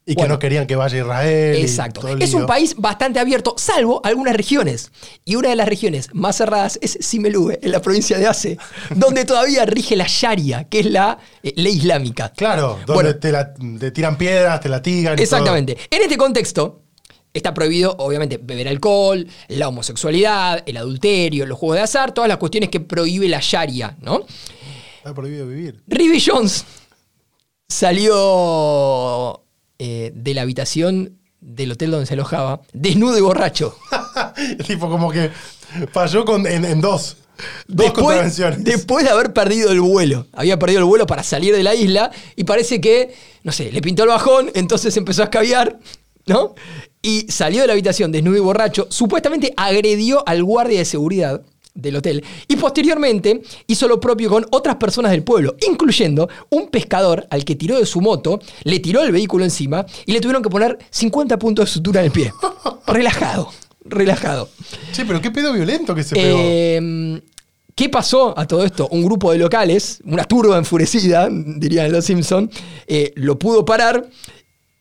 Y que no querían que vaya Israel. Exacto. Es un país bastante abierto, salvo algunas regiones. Y una de las regiones más cerradas es Simelue, en la provincia de Aceh, donde todavía rige la Sharia, que es la eh, ley islámica. Claro, donde Bueno. te, la- te tiran piedras, te latigan. y Exactamente. En este contexto, está prohibido, obviamente, beber alcohol, la homosexualidad, el adulterio, los juegos de azar, todas las cuestiones que prohíbe la Sharia, ¿no? Está prohibido vivir. Ribby Jones salió eh, de la habitación del hotel donde se alojaba, desnudo y borracho. tipo como que falló con, en, en dos. Dos Después, contravenciones. después de haber perdido el vuelo. Había perdido el vuelo para salir de la isla y parece que, no sé, le pintó el bajón, entonces empezó a escabiar, ¿no? Y salió de la habitación desnudo y borracho, supuestamente agredió al guardia de seguridad del hotel y posteriormente hizo lo propio con otras personas del pueblo, incluyendo un pescador al que tiró de su moto, le tiró el vehículo encima y le tuvieron que poner 50 puntos de sutura en el pie. Relajado, relajado. Che, pero qué pedo violento que se pegó. Eh, ¿Qué pasó a todo esto? Un grupo de locales, una turba enfurecida, dirían los Simpson, eh, lo pudo parar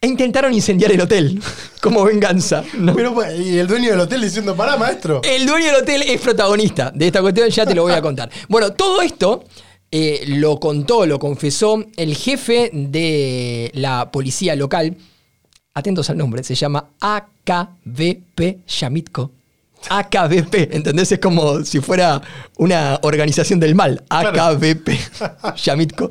e intentaron incendiar el hotel como venganza. ¿no? Pero, bueno, y el dueño del hotel diciendo, pará, maestro. El dueño del hotel es protagonista de esta cuestión, ya te lo voy a contar. Bueno, todo esto eh, lo contó, lo confesó el jefe de la policía local. Atentos al nombre, se llama AKBP Yamitko. AKBP, ¿entendés? Es como si fuera una organización del mal. Claro. AKBP Yamitko.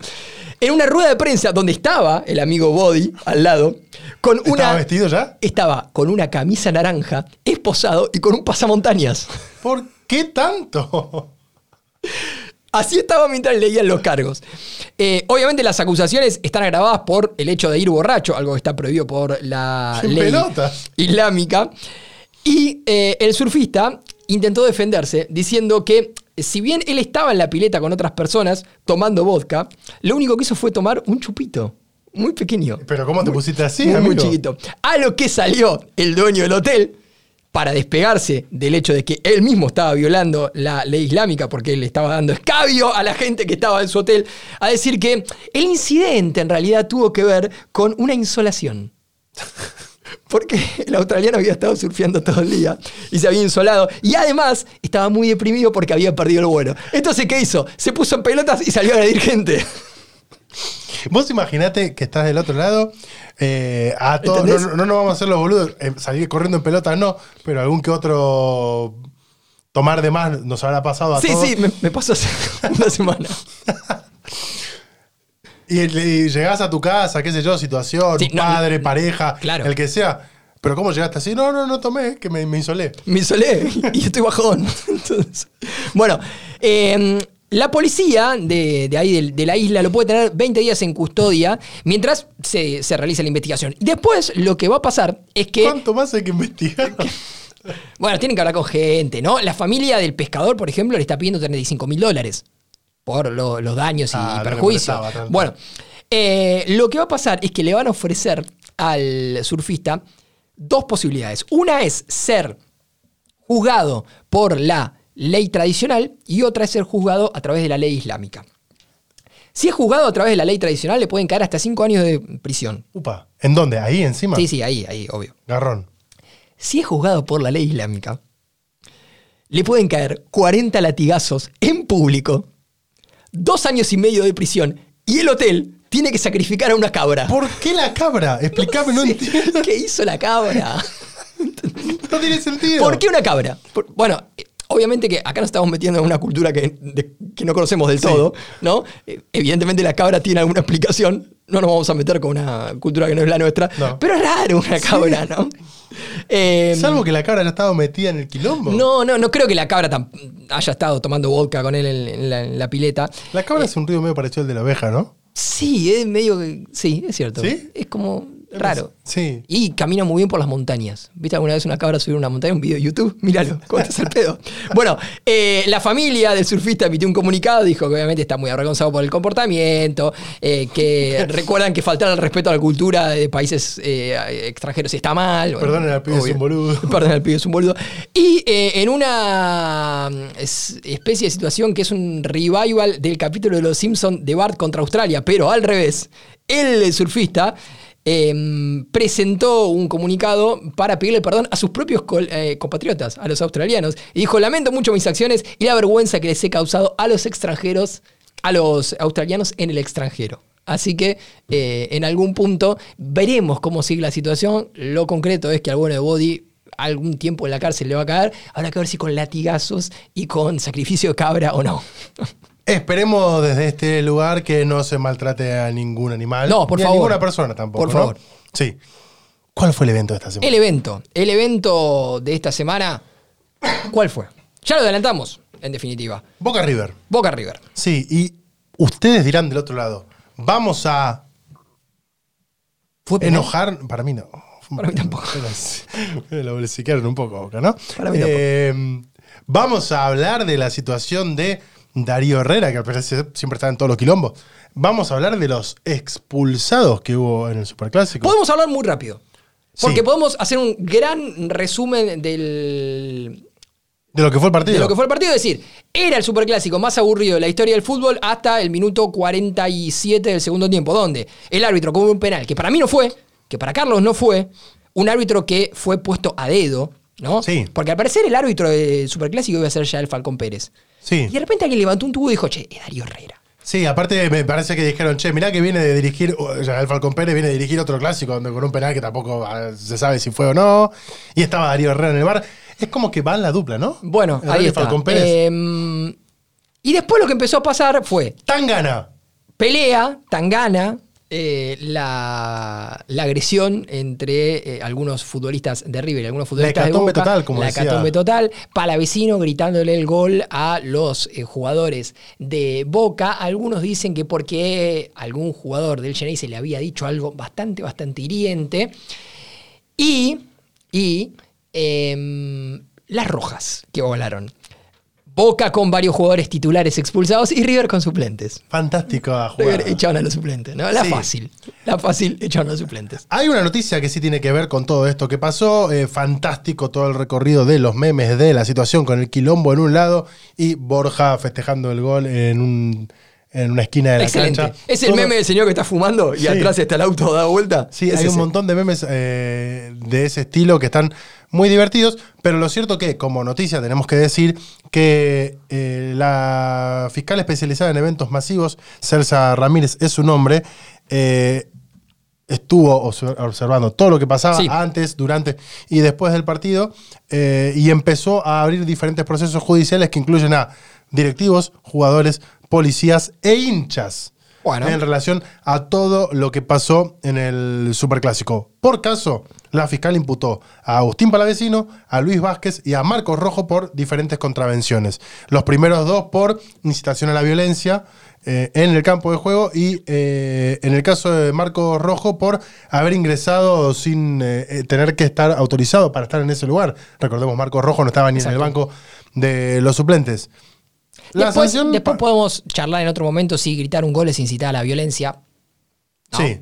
En una rueda de prensa donde estaba el amigo Body al lado, con una. ¿Estaba vestido ya? Estaba con una camisa naranja, esposado y con un pasamontañas. ¿Por qué tanto? Así estaba mientras leían los cargos. Eh, obviamente las acusaciones están agravadas por el hecho de ir borracho, algo que está prohibido por la ley pelotas. islámica. Y eh, el surfista intentó defenderse diciendo que si bien él estaba en la pileta con otras personas tomando vodka, lo único que hizo fue tomar un chupito. Muy pequeño. Pero ¿cómo te pusiste así, muy, muy chiquito. A lo que salió el dueño del hotel para despegarse del hecho de que él mismo estaba violando la ley islámica porque él le estaba dando escabio a la gente que estaba en su hotel, a decir que el incidente en realidad tuvo que ver con una insolación. Porque el australiano había estado surfeando todo el día y se había insolado. Y además estaba muy deprimido porque había perdido el vuelo. Entonces, ¿qué hizo? Se puso en pelotas y salió a agredir gente. Vos imaginate que estás del otro lado. eh, a todos, no, no, no nos vamos a hacer los boludos. eh, salir corriendo en pelota no, pero algún que otro tomar de más nos habrá pasado a Sí, todos. sí, me, me pasó hace una semana. Y, y llegás a tu casa, qué sé yo, situación, Sí, padre, no, pareja, claro. el que sea. Pero ¿cómo llegaste así? No, no, no tomé, que me, me insolé. Me insolé y estoy bajón. Entonces, bueno, eh, la policía de, de ahí de, de la isla lo puede tener 20 días en custodia mientras se, se realiza la investigación. Y después lo que va a pasar es que... ¿Cuánto más hay que investigar? Bueno, tienen que hablar con gente, ¿no? La familia del pescador, por ejemplo, le está pidiendo 35 mil dólares por lo- los daños y Ah, perjuicios. Bueno, eh, lo que va a pasar es que le van a ofrecer al surfista dos posibilidades. Una es ser juzgado por la ley tradicional y otra es ser juzgado a través de la ley islámica. Si es juzgado a través de la ley tradicional, le pueden caer hasta 5 años de prisión. Upa. ¿En dónde? ¿Ahí encima? Sí, sí, ahí, ahí, obvio. Garrón. Si es juzgado por la ley islámica, le pueden caer 40 latigazos en público, dos años y medio de prisión y el hotel tiene que sacrificar a una cabra. ¿Por qué la cabra? Explícame, no, entiendo. ¿Qué hizo la cabra? No tiene sentido. ¿Por qué una cabra? Por- bueno, obviamente que acá nos estamos metiendo en una cultura que, de- que no conocemos del Sí. todo, ¿no? Eh, Evidentemente la cabra tiene alguna explicación. No nos vamos a meter con una cultura que no es la nuestra. No. Pero es raro una cabra, ¿no? Eh, Salvo que la cabra haya estado metida en el quilombo. No, no, no creo que la cabra haya estado tomando vodka con él en, en la, en la pileta. La cabra es un ruido medio parecido al de la oveja, ¿no? Sí, es medio que- Sí, es cierto. ¿Sí? Es como raro. Sí. Y camina muy bien por las montañas. ¿Viste alguna vez una cabra subir una montaña? Un video de YouTube. Míralo, ¿cómo al pedo? Bueno, eh, la familia del surfista emitió un comunicado. Dijo que obviamente está muy avergonzado por el comportamiento. eh, que recuerdan que faltar al respeto a la cultura de países eh, extranjeros está mal. Bueno, Perdonen al pibe, es un boludo. Perdón, el pibe es un boludo. Y en una mm, es- especie de situación que es un revival del capítulo de Los Simpsons de Bart contra Australia, pero al revés, el surfista em, presentó un comunicado para pedirle perdón a sus propios eh, compatriotas, a los australianos, y dijo, lamento mucho mis acciones y la vergüenza que les he causado a los extranjeros, a los australianos en el extranjero. Así que eh, en algún punto veremos cómo sigue la situación. Lo concreto es que al bueno de Body algún tiempo en la cárcel le va a caer. Habrá que ver si con latigazos y con sacrificio de cabra o no. Esperemos desde este lugar que no se maltrate a ningún animal. No, por ni favor. a ninguna persona tampoco. Por ¿no? favor. Sí. ¿Cuál fue el evento de esta semana? El evento, el evento de esta semana, ¿cuál fue? Ya lo adelantamos, en definitiva. Boca River. Boca River. Sí, y ustedes dirán del otro lado, vamos a ¿Fue penal? enojar. Para mí no. Para mí tampoco. Lo bolsiquearon un poco, Boca, ¿no? Para mí tampoco. Eh, vamos a hablar de la situación de Darío Herrera, que al parecer siempre está en todos los quilombos. Vamos a hablar de los expulsados que hubo en el Superclásico. Podemos hablar muy rápido. Porque Sí. podemos hacer un gran resumen del, De lo que fue el partido. de lo que fue el partido. Es decir, era el superclásico más aburrido de la historia del fútbol hasta el minuto 47 del segundo tiempo, donde el árbitro cobró un penal que para mí no fue, que para Carlos no fue, un árbitro que fue puesto a dedo, ¿no? Sí. Porque al parecer el árbitro del superclásico iba a ser ya el Falcón Pérez. Sí. Y de repente alguien levantó un tubo y dijo, che, es Darío Herrera. Sí, aparte me parece que dijeron, che, mirá que viene de dirigir, o sea, el Falcón Pérez viene de dirigir otro clásico donde con un penal que tampoco ah, se sabe si fue o no. Y estaba Darío Herrera en el bar. Es como que van la dupla, ¿no? Bueno, Herrera ahí está. Falcón Pérez. Em, y después lo que empezó a pasar fue Tangana. pelea, tangana, eh, la, la agresión entre eh, algunos futbolistas de River y algunos futbolistas de hecatombe Boca. total, como La hecatombe total. Palavecino gritándole el gol a los eh, jugadores de Boca. Algunos dicen que porque algún jugador del Chennai se le había dicho algo bastante, bastante hiriente. Y, y em, las rojas que volaron. Boca con varios jugadores titulares expulsados y River con suplentes. Fantástico a jugar. River echaron a los suplentes, ¿no? La Sí. fácil. La fácil echaron a los suplentes. Hay una noticia que sí tiene que ver con todo esto que pasó. Eh, fantástico todo el recorrido de los memes de la situación con el quilombo en un lado y Borja festejando el gol en, un- en una esquina de la Excelente. cancha. Es el Todo- meme del señor que está fumando y Sí. atrás está el auto dado vuelta. Sí, Es hay un montón de memes eh, de ese estilo que están muy divertidos, pero lo cierto que como noticia tenemos que decir que eh, la fiscal especializada en eventos masivos, Celsa Ramírez es su nombre, eh, estuvo obser- observando todo lo que pasaba Sí. antes, durante y después del partido eh, y empezó a abrir diferentes procesos judiciales que incluyen a directivos, jugadores, policías e hinchas Bueno. en relación a todo lo que pasó en el Superclásico. Por caso, la fiscal imputó a Agustín Palavecino, a Luis Vázquez y a Marcos Rojo por diferentes contravenciones. Los primeros dos por incitación a la violencia eh, en el campo de juego y eh, en el caso de Marcos Rojo por haber ingresado sin eh, tener que estar autorizado para estar en ese lugar. Recordemos, Marcos Rojo no estaba ni en el banco de los suplentes. La después, sanción, después podemos charlar en otro momento si gritar un gol es incitar a la violencia. Sí.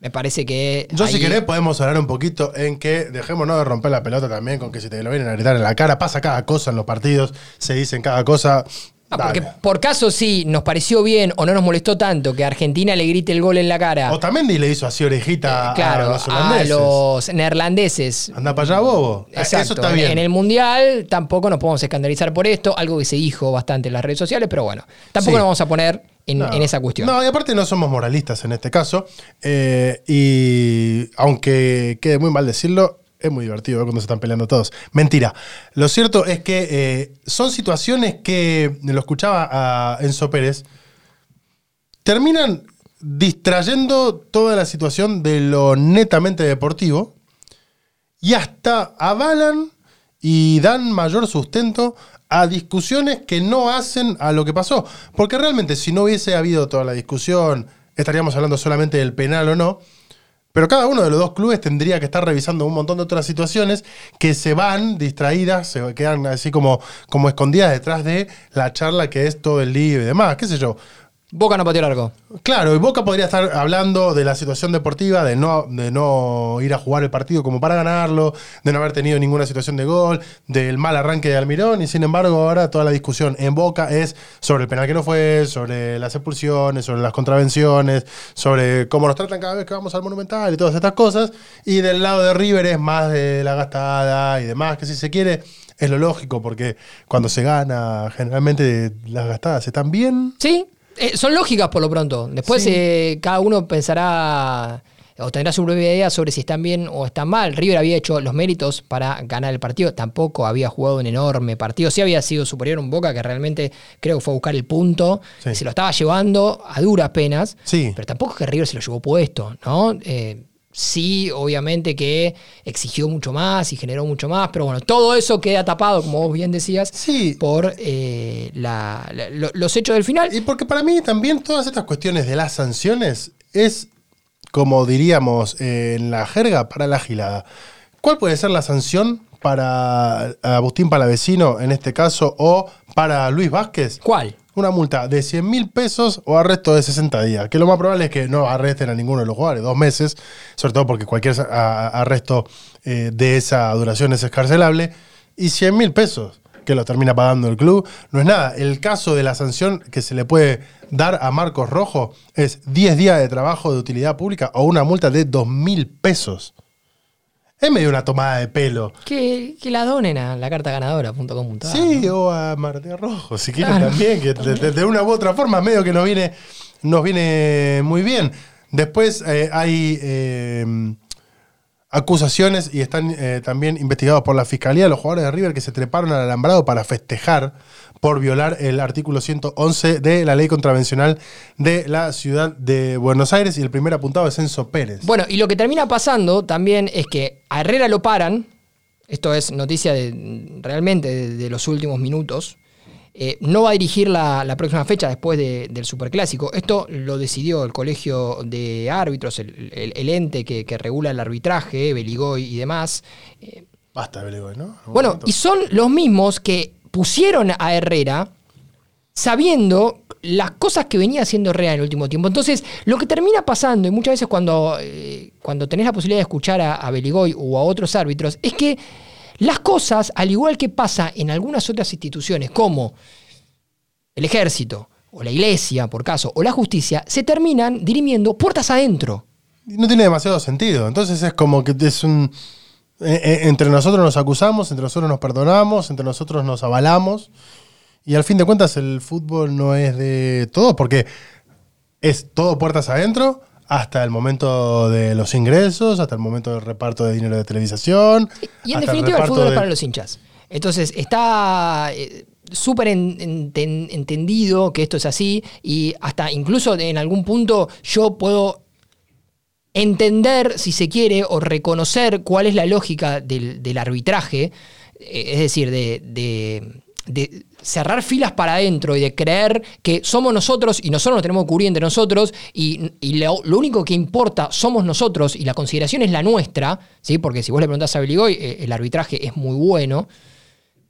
Me parece que. Yo, si querés, podemos hablar un poquito en que dejémonos de romper la pelota también con que si te lo vienen a gritar en la cara, pasa cada cosa en los partidos, se dicen cada cosa. Ah, porque por caso sí nos pareció bien o no nos molestó tanto que Argentina le grite el gol en la cara. O también le hizo así orejita eh, a los holandeses. A los neerlandeses. Anda para allá, bobo. Eso está bien. En el Mundial tampoco nos podemos escandalizar por esto, algo que se dijo bastante en las redes sociales, pero bueno, tampoco nos vamos a poner en, esa cuestión. No, y aparte no somos moralistas en este caso. Eh, y aunque quede muy mal decirlo, es muy divertido cuando se están peleando todos. Mentira. Lo cierto es que eh, son situaciones que, lo escuchaba a Enzo Pérez, terminan distrayendo toda la situación de lo netamente deportivo y hasta avalan y dan mayor sustento a discusiones que no hacen a lo que pasó. Porque realmente si no hubiese habido toda la discusión, estaríamos hablando solamente del penal o no. Pero cada uno de los dos clubes tendría que estar revisando un montón de otras situaciones que se van distraídas, se quedan así como, como escondidas detrás de la charla que es todo el día y demás, qué sé yo. Boca no pateó largo. Claro, y Boca podría estar hablando de la situación deportiva, de no, de no ir a jugar el partido como para ganarlo, de no haber tenido ninguna situación de gol, del mal arranque de Almirón, y sin embargo ahora toda la discusión en Boca es sobre el penal que no fue, sobre las expulsiones, sobre las contravenciones, sobre cómo nos tratan cada vez que vamos al Monumental y todas estas cosas, y del lado de River es más de la gastada y demás, que si se quiere es lo lógico, porque cuando se gana generalmente las gastadas están bien. Sí, eh, son lógicas por lo pronto. Después eh, cada uno pensará o tendrá su propia idea sobre si están bien o están mal. River había hecho los méritos para ganar el partido, tampoco había jugado un enorme partido, sí había sido superior a un Boca que realmente creo que fue a buscar el punto, se lo estaba llevando a duras penas, pero tampoco es que River se lo llevó puesto, ¿no? Eh, sí, obviamente que exigió mucho más y generó mucho más, pero bueno, todo eso queda tapado, como vos bien decías, por eh, los hechos del final. Y porque para mí también todas estas cuestiones de las sanciones es, como diríamos en la jerga, para la gilada. ¿Cuál puede ser la sanción para Agustín Palavecino en este caso o para Luis Vázquez? ¿Cuál? Una multa de 100 mil pesos o arresto de 60 días. Que lo más probable es que no arresten a ninguno de los jugadores, dos meses, sobre todo porque cualquier arresto eh, de esa duración es escarcelable. Y 100 mil pesos que lo termina pagando el club, no es nada. El caso de la sanción que se le puede dar a Marcos Rojo es 10 días de trabajo de utilidad pública o una multa de 2 mil pesos. Es medio una tomada de pelo. Que, la donen a la carta ganadora.com. Sí, o a Marte Rojo, si quieren también, que de, una u otra forma medio que nos viene, nos viene muy bien. Después eh, hay eh, acusaciones y están eh, también investigados por la Fiscalía los jugadores de River que se treparon al alambrado para festejar por violar el artículo 111 de la ley contravencional de la ciudad de Buenos Aires y el primer apuntado es Enzo Pérez. Bueno, y lo que termina pasando también es que a Herrera lo paran, esto es noticia de, realmente de, los últimos minutos, eh, no va a dirigir la, próxima fecha después del Superclásico. Esto lo decidió el Colegio de Árbitros, el, ente que, regula el arbitraje, Beligoy y demás. Eh, Basta, Beligoy, ¿no? Bueno, y son los mismos que pusieron a Herrera sabiendo las cosas que venía haciendo Herrera en el último tiempo. Entonces, lo que termina pasando, y muchas veces cuando, eh, cuando tenés la posibilidad de escuchar a, Beligoy o a otros árbitros, es que las cosas, al igual que pasa en algunas otras instituciones, como el ejército, o la iglesia, por caso, o la justicia, se terminan dirimiendo puertas adentro. No tiene demasiado sentido. Entonces es como que es un eh, eh, entre nosotros nos acusamos, entre nosotros nos perdonamos, entre nosotros nos avalamos. Y al fin de cuentas el fútbol no es de todo, porque es todo puertas adentro hasta el momento de los ingresos, hasta el momento del reparto de dinero de televisación. Y en definitiva el, fútbol es para los hinchas. Entonces está eh, súper entendido que esto es así y hasta incluso en algún punto yo puedo entender, si se quiere, o reconocer cuál es la lógica del, arbitraje, eh, es decir, de, cerrar filas para adentro y de creer que somos nosotros y nosotros nos tenemos que cubrir entre nosotros y, lo único que importa somos nosotros y la consideración es la nuestra, ¿sí? porque si vos le preguntás a Beligoy, eh, el arbitraje es muy bueno,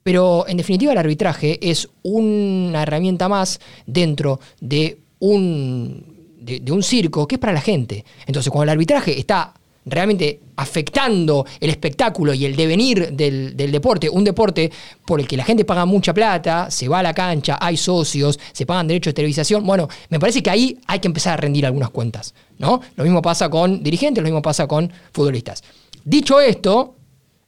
pero en definitiva el arbitraje es una herramienta más dentro de un, de, un circo que es para la gente. Entonces cuando el arbitraje está realmente afectando el espectáculo y el devenir del, del deporte, un deporte por el que la gente paga mucha plata, se va a la cancha, hay socios, se pagan derechos de televisación, bueno, me parece que ahí hay que empezar a rendir algunas cuentas, ¿no? Lo mismo pasa con dirigentes, lo mismo pasa con futbolistas. Dicho esto,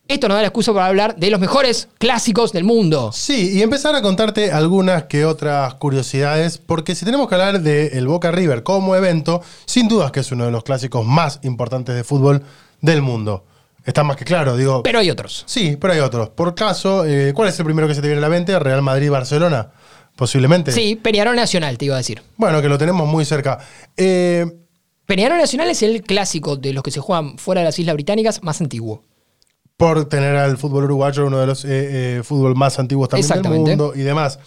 esto nos da la excusa para hablar de los mejores clásicos del mundo. Sí, y empezar a contarte algunas que otras curiosidades, porque si tenemos que hablar del Boca River como evento, sin dudas que es uno de los clásicos más importantes de fútbol del mundo. Está más que claro, digo. Pero hay otros. sí, pero hay otros. Por caso, eh, ¿cuál es el primero que se te viene a la mente? Real Madrid-Barcelona, posiblemente. Sí, Peñarol Nacional, te iba a decir. Bueno, que lo tenemos muy cerca. Eh, Peñarol Nacional es el clásico de los que se juegan fuera de las Islas Británicas más antiguo. Por tener al fútbol uruguayo, uno de los eh, eh, fútbol más antiguos también del mundo y demás.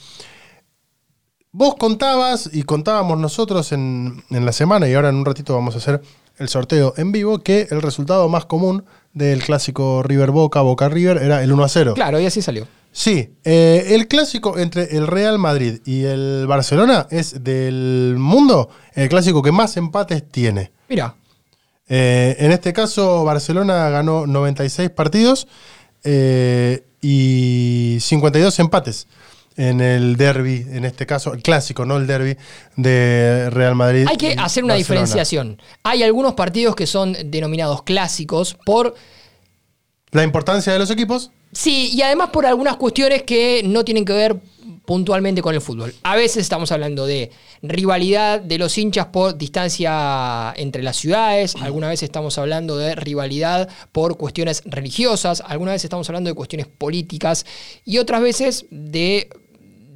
Vos contabas y contábamos nosotros en, en la semana, y ahora en un ratito vamos a hacer el sorteo en vivo, que el resultado más común del clásico River Boca, Boca River, era el 1 a 0. Claro, y así salió. Sí, eh, el clásico entre el Real Madrid y el Barcelona es del mundo el clásico que más empates tiene. Mira, Eh, en este caso, Barcelona ganó 96 partidos eh, y 52 empates en el derby, en este caso, el clásico, no el derby de Real Madrid. hay que hacer una Barcelona. diferenciación. Hay algunos partidos que son denominados clásicos por La importancia de los equipos. Sí, y además por algunas cuestiones que no tienen que ver puntualmente con el fútbol. A veces estamos hablando de rivalidad de los hinchas por distancia entre las ciudades, alguna vez estamos hablando de rivalidad por cuestiones religiosas, alguna vez estamos hablando de cuestiones políticas y otras veces de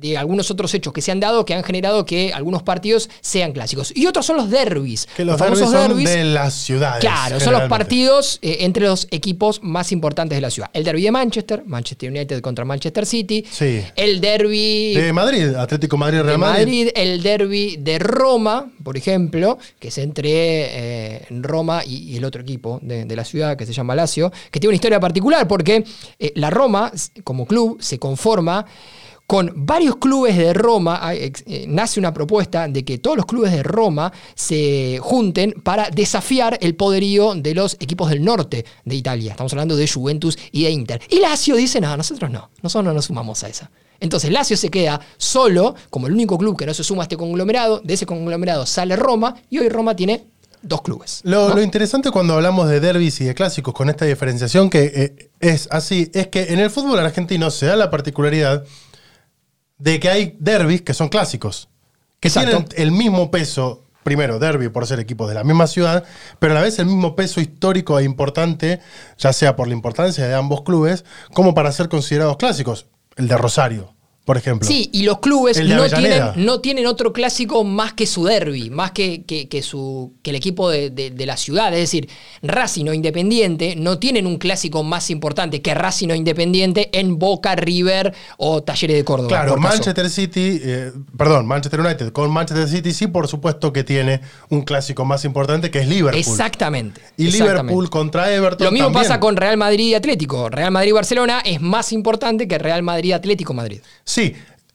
de algunos otros hechos que se han dado que han generado que algunos partidos sean clásicos. Y otros son los derbis. Que los, derbis famosos son derbis. de las ciudades. Claro, son los partidos eh, entre los equipos más importantes de la ciudad. El derby de Manchester, Manchester United contra Manchester City. Sí. El derby De Madrid, Atlético Madrid, Real Madrid. Madrid, el derby de Roma, por ejemplo, que es entre eh, Roma y, y el otro equipo de, de la ciudad que se llama Lazio, que tiene una historia particular porque eh, la Roma, como club, se conforma con varios clubes de Roma. Eh, nace una propuesta de que todos los clubes de Roma se junten para desafiar el poderío de los equipos del norte de Italia. Estamos hablando de Juventus y de Inter. Y Lazio dice, no, nosotros no, nosotros no nos sumamos a esa. Entonces Lazio se queda solo, como el único club que no se suma a este conglomerado. De ese conglomerado sale Roma y hoy Roma tiene dos clubes. Lo, ¿no? lo interesante cuando hablamos de derbis y de clásicos con esta diferenciación que eh, es así, es que en el fútbol argentino se da la particularidad de que hay derbis que son clásicos, que Exacto. tienen el mismo peso, primero derby por ser equipos de la misma ciudad, pero a la vez el mismo peso histórico e importante, ya sea por la importancia de ambos clubes, como para ser considerados clásicos. El de Rosario, por ejemplo. Sí, y los clubes no tienen, no tienen otro clásico más que su derby, más que, que- que su, que el equipo de, de- de la ciudad. Es decir, Racing o Independiente no tienen un clásico más importante que Racing o Independiente en Boca, River o Talleres de Córdoba. Claro, caso. Manchester City, eh, perdón, Manchester United con Manchester City sí, por supuesto que tiene un clásico más importante que es Liverpool. Exactamente. Y exactamente. Liverpool contra Everton. Lo mismo también. pasa con Real Madrid y Atlético. Real Madrid-Barcelona es más importante que Real Madrid-Atlético-Madrid. Sí,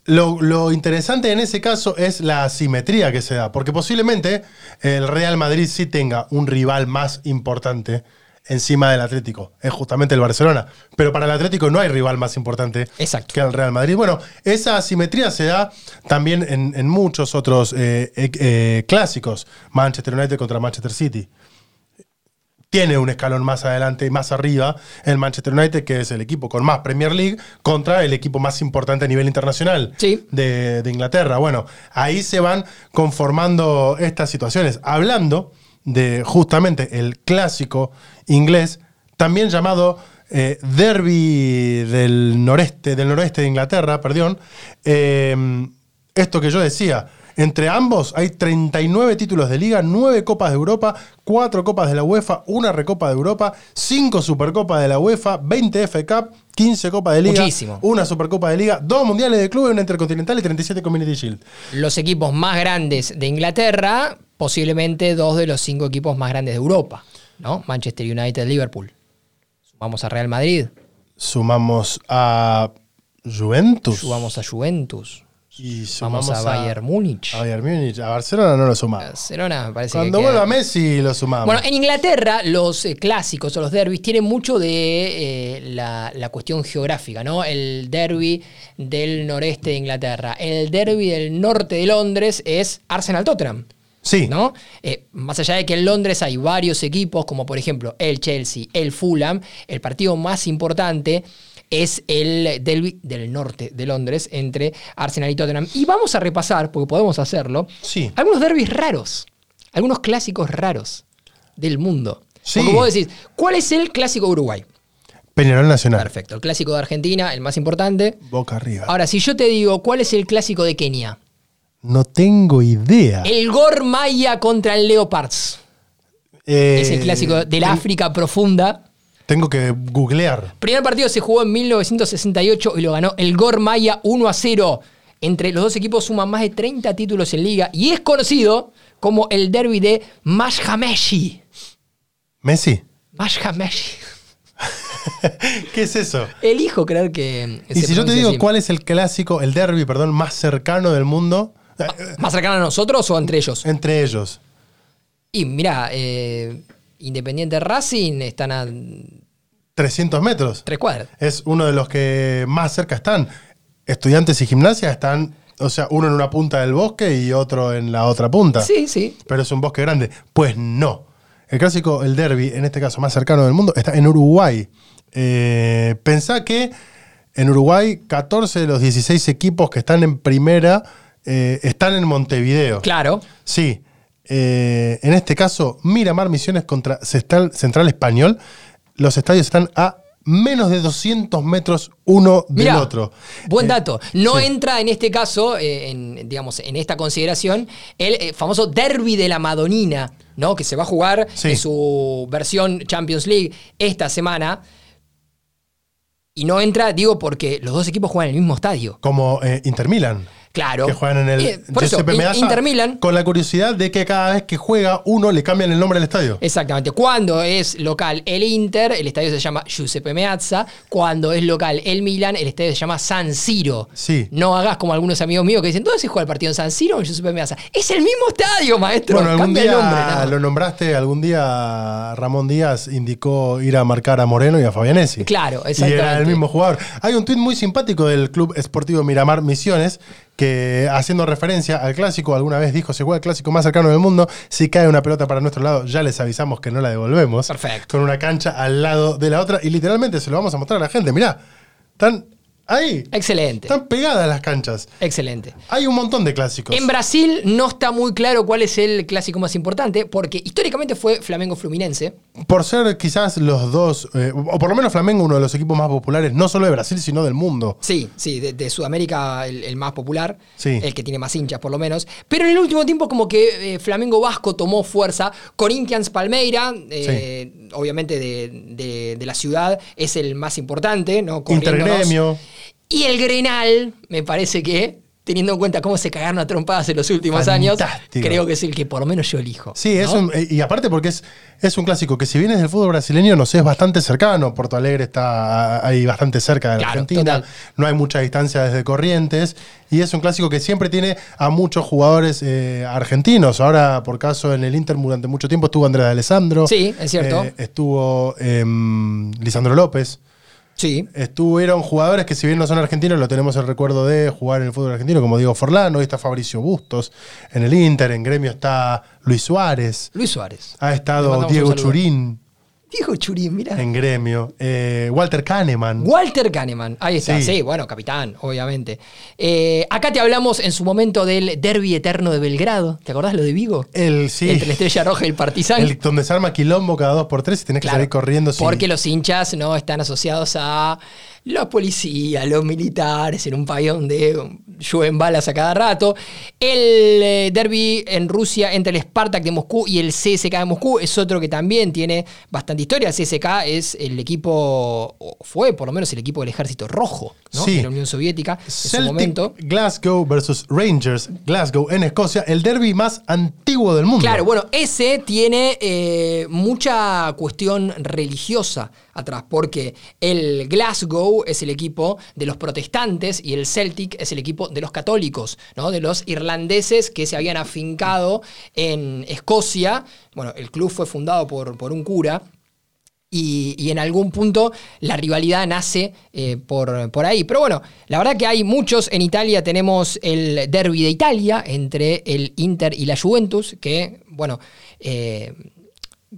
lo, lo interesante en ese caso es la asimetría que se da, porque posiblemente el Real Madrid sí tenga un rival más importante encima del Atlético, es justamente el Barcelona. Pero para el Atlético no hay rival más importante Exacto. que el Real Madrid. Bueno, esa asimetría se da también en, en muchos otros eh, eh, eh, clásicos. Manchester United contra Manchester City. Tiene un escalón más adelante, más arriba, el Manchester United, que es el equipo con más Premier League, contra el equipo más importante a nivel internacional Sí. de, de Inglaterra. Bueno, ahí se van conformando estas situaciones. Hablando de justamente el clásico inglés, también llamado eh, Derby del noreste, del noroeste de Inglaterra, perdón. eh, esto que yo decía, Entre ambos hay 39 títulos de liga, 9 Copas de Europa, 4 Copas de la UEFA, una Recopa de Europa, 5 Supercopas de la UEFA, 20 F Cup, 15 Copas de Liga, Muchísimo. una Supercopa de Liga, 2 Mundiales de Clubes, una Intercontinental y 37 Community Shield. Los equipos más grandes de Inglaterra, posiblemente dos de los cinco equipos más grandes de Europa, ¿no? Manchester United, Liverpool. Sumamos a Real Madrid, Sumamos a Juventus. sumamos a Juventus, y sumamos sumamos a Bayern Múnich. A Bayern Múnich. A Barcelona no lo sumamos. Barcelona me parece Cuando que queda- vuelva Messi lo sumamos. Bueno, en Inglaterra los eh, clásicos o los derbis tienen mucho de eh, la, la cuestión geográfica, ¿no? El derby del noreste de Inglaterra. El derby del norte de Londres es Arsenal-Tottenham. sí. ¿no? Eh, más allá de que en Londres hay varios equipos, como por ejemplo el Chelsea, el Fulham, el partido más importante es el derby del norte de Londres entre Arsenal y Tottenham. Y vamos a repasar, porque podemos hacerlo, Sí. algunos derbis raros, algunos clásicos raros del mundo. Sí. Porque vos decís, ¿cuál es el clásico de Uruguay? Peñarol Nacional. Perfecto. El clásico de Argentina, el más importante. Boca arriba. Ahora, si yo te digo, ¿cuál es el clásico de Kenia? no tengo idea. El Gor Maya contra el Leopards. Eh, Es el clásico del África profunda. Tengo que googlear. Primer partido se jugó en 1968 y lo ganó el Gor Maya 1 a 0. Entre los dos equipos suman más de 30 títulos en liga y es conocido como el derby de Mashhameshi. Messi. Mashhameshi. ¿Qué es eso? Elijo creer que. Y si yo te digo cuál es el clásico, el derby, perdón, más cercano del mundo, eh, ¿Más cercano a nosotros o entre ellos? entre ellos. Y mira, eh, Independiente Racing están a 300 metros. tres cuadras. Es uno de los que más cerca están. Estudiantes y gimnasia están, o sea, uno en una punta del bosque y otro en la otra punta. Sí, sí. Pero es un bosque grande. Pues no. El clásico, el derby, en este caso más cercano del mundo, está en Uruguay. Eh, pensá que en Uruguay 14 de los 16 equipos que están en primera eh, están en Montevideo. Claro. Sí. Eh, en este caso, Miramar Misiones contra Central, Central Español. Los estadios están a menos de 200 metros uno del otro. Buen Eh, dato. No sí. entra en este caso, eh, en, digamos, en esta consideración, el famoso derby de la Madonina, ¿no? Que se va a jugar Sí. en su versión Champions League esta semana. Y no entra, digo, porque los dos equipos juegan en el mismo estadio. Como Inter Milan. Claro. Que juegan en el Eh, por eso, Giuseppe In- Meazza, Inter Milan. Con la curiosidad de que cada vez que juega uno le cambian el nombre al estadio. Exactamente. Cuando es local el Inter, el estadio se llama Giuseppe Meazza. Cuando es local el Milan, el estadio se llama San Siro. Sí. No hagas como algunos amigos míos que dicen, ¿dónde se juega el partido? ¿En San Siro o en Giuseppe Meazza? Es el mismo estadio, maestro. Bueno, algún Cambia día el nombre. ¿no? lo nombraste, algún día Ramón Díaz indicó ir a marcar a Moreno y a Fabianesi. Claro, Y era el exactamente. mismo jugador. Hay un tuit muy simpático del Club Esportivo Miramar Misiones que haciendo referencia al clásico, alguna vez dijo, se juega el clásico más cercano del mundo, si cae una pelota para nuestro lado, ya les avisamos que no la devolvemos. Perfecto. Con una cancha al lado de la otra y literalmente se lo vamos a mostrar a la gente. Mirá, están ahí, Excelente. están pegadas las canchas. Excelente. Hay un montón de clásicos. En Brasil no está muy claro cuál es el clásico más importante, porque históricamente fue Flamengo Fluminense. Por ser quizás los dos, eh, o por lo menos Flamengo, uno de los equipos más populares, no solo de Brasil, sino del mundo. Sí, sí, de, de Sudamérica el, el más popular, Sí. el que tiene más hinchas por lo menos. Pero en el último tiempo como que eh, Flamengo Vasco tomó fuerza. Corinthians Palmeira, eh, obviamente de, de- de la ciudad, es el más importante, ¿no? Intergremio. Y el Grenal, me parece que, teniendo en cuenta cómo se cagaron a trompadas en los últimos años, creo que es el que por lo menos yo elijo. Sí, es un- eh, y aparte porque es, es un clásico que si vienes del fútbol brasileño, no sé, es bastante cercano. Porto Alegre está ahí bastante cerca de la Claro, Argentina. total. No hay mucha distancia desde Corrientes. Y es un clásico que siempre tiene a muchos jugadores eh, argentinos. Ahora, por caso, en el Inter durante mucho tiempo estuvo Andrés de Alessandro. Sí, es cierto. Eh, estuvo em, Lisandro López. Sí. Estuvieron jugadores que si bien no son argentinos, lo tenemos el recuerdo de jugar en el fútbol argentino, como Diego Forlán, hoy está Fabricio Bustos en el Inter, en gremio está Luis Suárez, Luis Suárez. ha estado Diego. Churín Diego Churín, mira. en gremio, eh, Walter Kahneman. Walter Kahneman, ahí está, Sí. sí, bueno, capitán, obviamente. Eh, acá te hablamos en su momento del derby eterno de Belgrado. ¿Te acordás lo de Vigo? El, sí, Entre la Estrella Roja y el Partizan. el- donde se arma quilombo cada dos por tres y tenés que salir corriendo. sí. Porque los hinchas no están asociados a los policías, los militares, en un país donde llueven balas a cada rato. El eh, derby en Rusia entre el Spartak de Moscú y el CSK de Moscú es otro que también tiene bastante historia. El CSK es el equipo, o fue por lo menos el equipo del ejército rojo ¿no? Sí. de la Unión Soviética en su momento. Glasgow versus Rangers Glasgow en Escocia, el derby más antiguo del mundo. Claro, bueno, ese tiene eh, mucha cuestión religiosa atrás, porque el Glasgow es el equipo de los protestantes y el Celtic es el equipo de los católicos, ¿no? de los irlandeses que se habían afincado en Escocia. Bueno, el club fue fundado por, por un cura. Y, y en algún punto la rivalidad nace eh, por, por ahí. Pero bueno, la verdad que hay muchos. En Italia tenemos el derby de Italia entre el Inter y la Juventus, que, bueno, eh,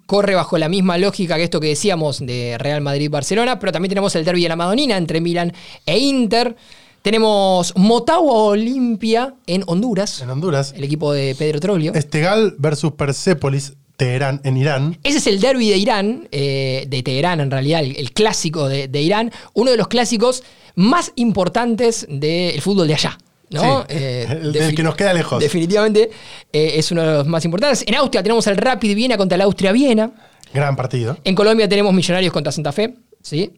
corre bajo la misma lógica que esto que decíamos de Real Madrid-Barcelona, pero también tenemos el derby de la Madonina entre Milan e Inter. Tenemos Motagua Olimpia en Honduras, En Honduras. el equipo de Pedro Troglio. Estegal versus Persépolis, Teherán, en Irán. Ese es el derby de Irán, eh, de Teherán en realidad, el, el clásico de, de Irán, uno de los clásicos más importantes del fútbol de allá. ¿No? Sí, Eh, del que nos queda lejos. Definitivamente eh, es uno de los más importantes. En Austria tenemos el Rapid Viena contra el Austria Viena. Gran partido. En Colombia tenemos Millonarios contra Santa Fe. ¿sí?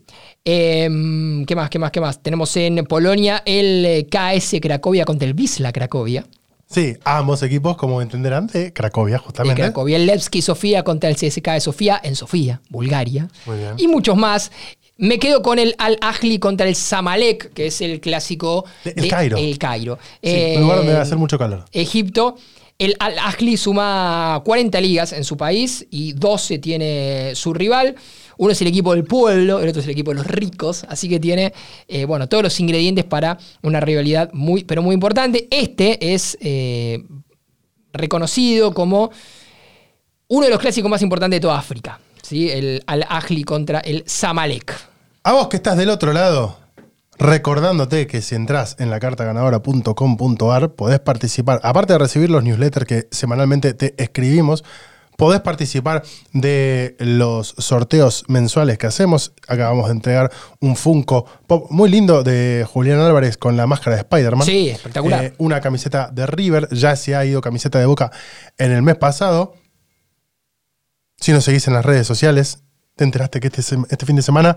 Em, ¿Qué más? ¿Qué más? ¿Qué más? Tenemos en Polonia el eh, KS Cracovia contra el Wisla Cracovia. Sí, ambos equipos, como entenderán, de Cracovia, de justamente. Cracovia. El Levski Sofía contra el CSK de Sofía en Sofía, Bulgaria. Muy bien. Y muchos más. Me quedo con el Al Ahly contra el Samalek, que es el clásico De El Cairo. El Cairo. Sí, Eh, un lugar donde debe hacer mucho calor. Egipto. El Al Ahly suma 40 ligas en su país y 12 tiene su rival. Uno es el equipo del pueblo, el otro es el equipo de los ricos. Así que tiene, eh, bueno, todos los ingredientes para una rivalidad muy, pero muy importante. Este es eh, reconocido como uno de los clásicos más importantes de toda África. ¿Sí? El Al Ahly contra el Samalek. A vos que estás del otro lado, recordándote que si entras en la cartaganadora.com.ar podés participar, aparte de recibir los newsletters que semanalmente te escribimos, podés participar de los sorteos mensuales que hacemos. Acabamos de entregar un Funko Pop muy lindo de Julián Álvarez con la máscara de Spider-Man. Sí, espectacular. Eh, una camiseta de River, ya se ha ido camiseta de Boca en el mes pasado. Si nos seguís en las redes sociales, te enteraste que este, este fin de semana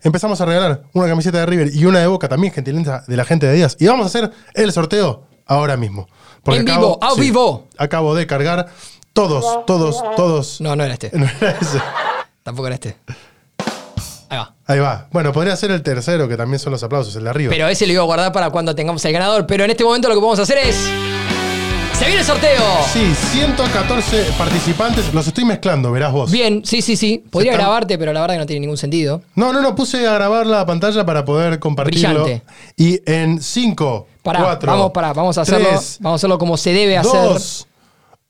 empezamos a regalar una camiseta de River y una de Boca, también gentileza de la gente de Díaz. Y vamos a hacer el sorteo ahora mismo. En vivo, a vivo. Acabo de cargar todos, todos, todos. No, no era este. No era ese. Tampoco era este. Ahí va. Ahí va. Bueno, podría ser el tercero, que también son los aplausos, el de arriba. Pero ese lo iba a guardar para cuando tengamos el ganador. Pero en este momento lo que vamos a hacer es. ¡Se viene el sorteo! Sí, 114 participantes. Los estoy mezclando, verás vos. Bien, sí, sí, sí. Podría están- grabarte, pero la verdad que no tiene ningún sentido. No, no, no, puse a grabar la pantalla para poder compartirlo. Brillante. Y en 5, Pará, 4, vamos, pará, vamos a hacerlo. vamos a hacerlo como se debe hacer. 2,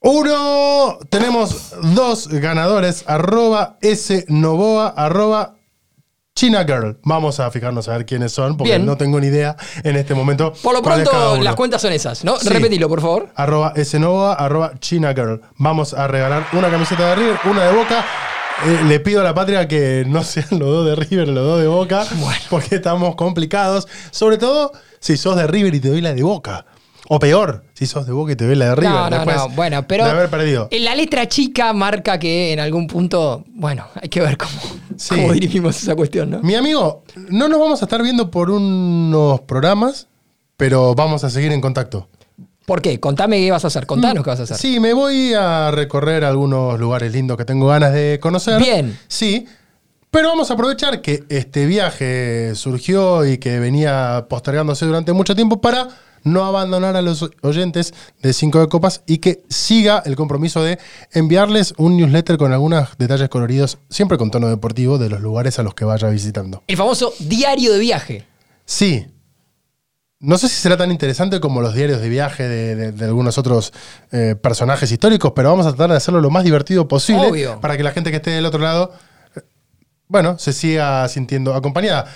1. Tenemos dos ganadores. Arroba S Novoa, arroba China Girl. Vamos a fijarnos a ver quiénes son, porque Bien. no tengo ni idea en este momento. Por lo pronto, las cuentas son esas, ¿no? Sí. Repetilo, por favor. Arroba Snova, arroba China Girl. Vamos a regalar una camiseta de River, una de Boca. Eh, le pido a la patria que no sean los dos de River, los dos de Boca, porque estamos complicados. Sobre todo si sos de River y te doy la de Boca. O peor, si sos de Boca y te doy la de River. no, no, después no. Bueno, pero. De haber perdido. en La letra chica marca que en algún punto. Bueno, hay que ver cómo, Sí. cómo dirimimos esa cuestión, ¿no? Mi amigo, no nos vamos a estar viendo por unos programas, pero vamos a seguir en contacto. ¿Por qué? Contame qué vas a hacer. Contanos qué vas a hacer. Sí, me voy a recorrer algunos lugares lindos que tengo ganas de conocer. Bien. Sí. Pero vamos a aprovechar que este viaje surgió y que venía postergándose durante mucho tiempo para no abandonar a los oyentes de Cinco de Copas y que siga el compromiso de enviarles un newsletter con algunos detalles coloridos, siempre con tono deportivo, de los lugares a los que vaya visitando. El famoso diario de viaje. Sí. No sé si será tan interesante como los diarios de viaje de, de- de algunos otros eh, personajes históricos, pero vamos a tratar de hacerlo lo más divertido posible Obvio. para que la gente que esté del otro lado, eh, bueno, se siga sintiendo acompañada.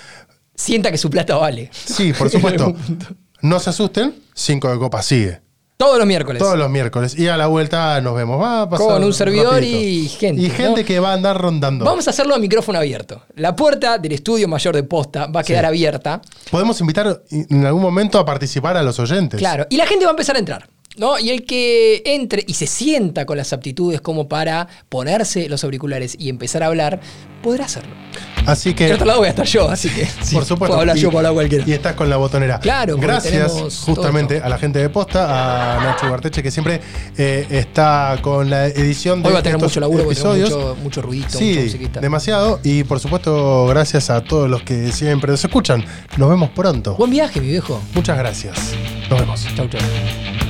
Sienta que su plata vale. Sí, por supuesto. No se asusten, cinco de copa sigue. Todos los miércoles. Todos los miércoles. Y a la vuelta nos vemos. Va a pasar Con un servidor rapidito. y gente, Y gente ¿no? que va a andar rondando. Vamos a hacerlo a micrófono abierto. La puerta del estudio mayor de posta va a quedar Sí. abierta. Podemos invitar en algún momento a participar a los oyentes. Claro. Y la gente va a empezar a entrar. ¿No? Y el que entre y se sienta con las aptitudes como para ponerse los auriculares y empezar a hablar, podrá hacerlo. Así que. Del otro lado voy a estar yo, así que sí, por supuesto. puedo hablar y, yo, puedo hablar cualquiera. Y estás con la botonera. Claro, Gracias justamente todo a la gente de Posta, a Nacho Barteche, que siempre eh, está con la edición de Hoy va a tener estos mucho laburo episodios. mucho, mucho ruidito, Sí, musiquita. demasiado. Y por supuesto, gracias a todos los que siempre nos escuchan. Nos vemos pronto. Buen viaje, mi viejo. Muchas gracias. Nos vemos. Chau, chau.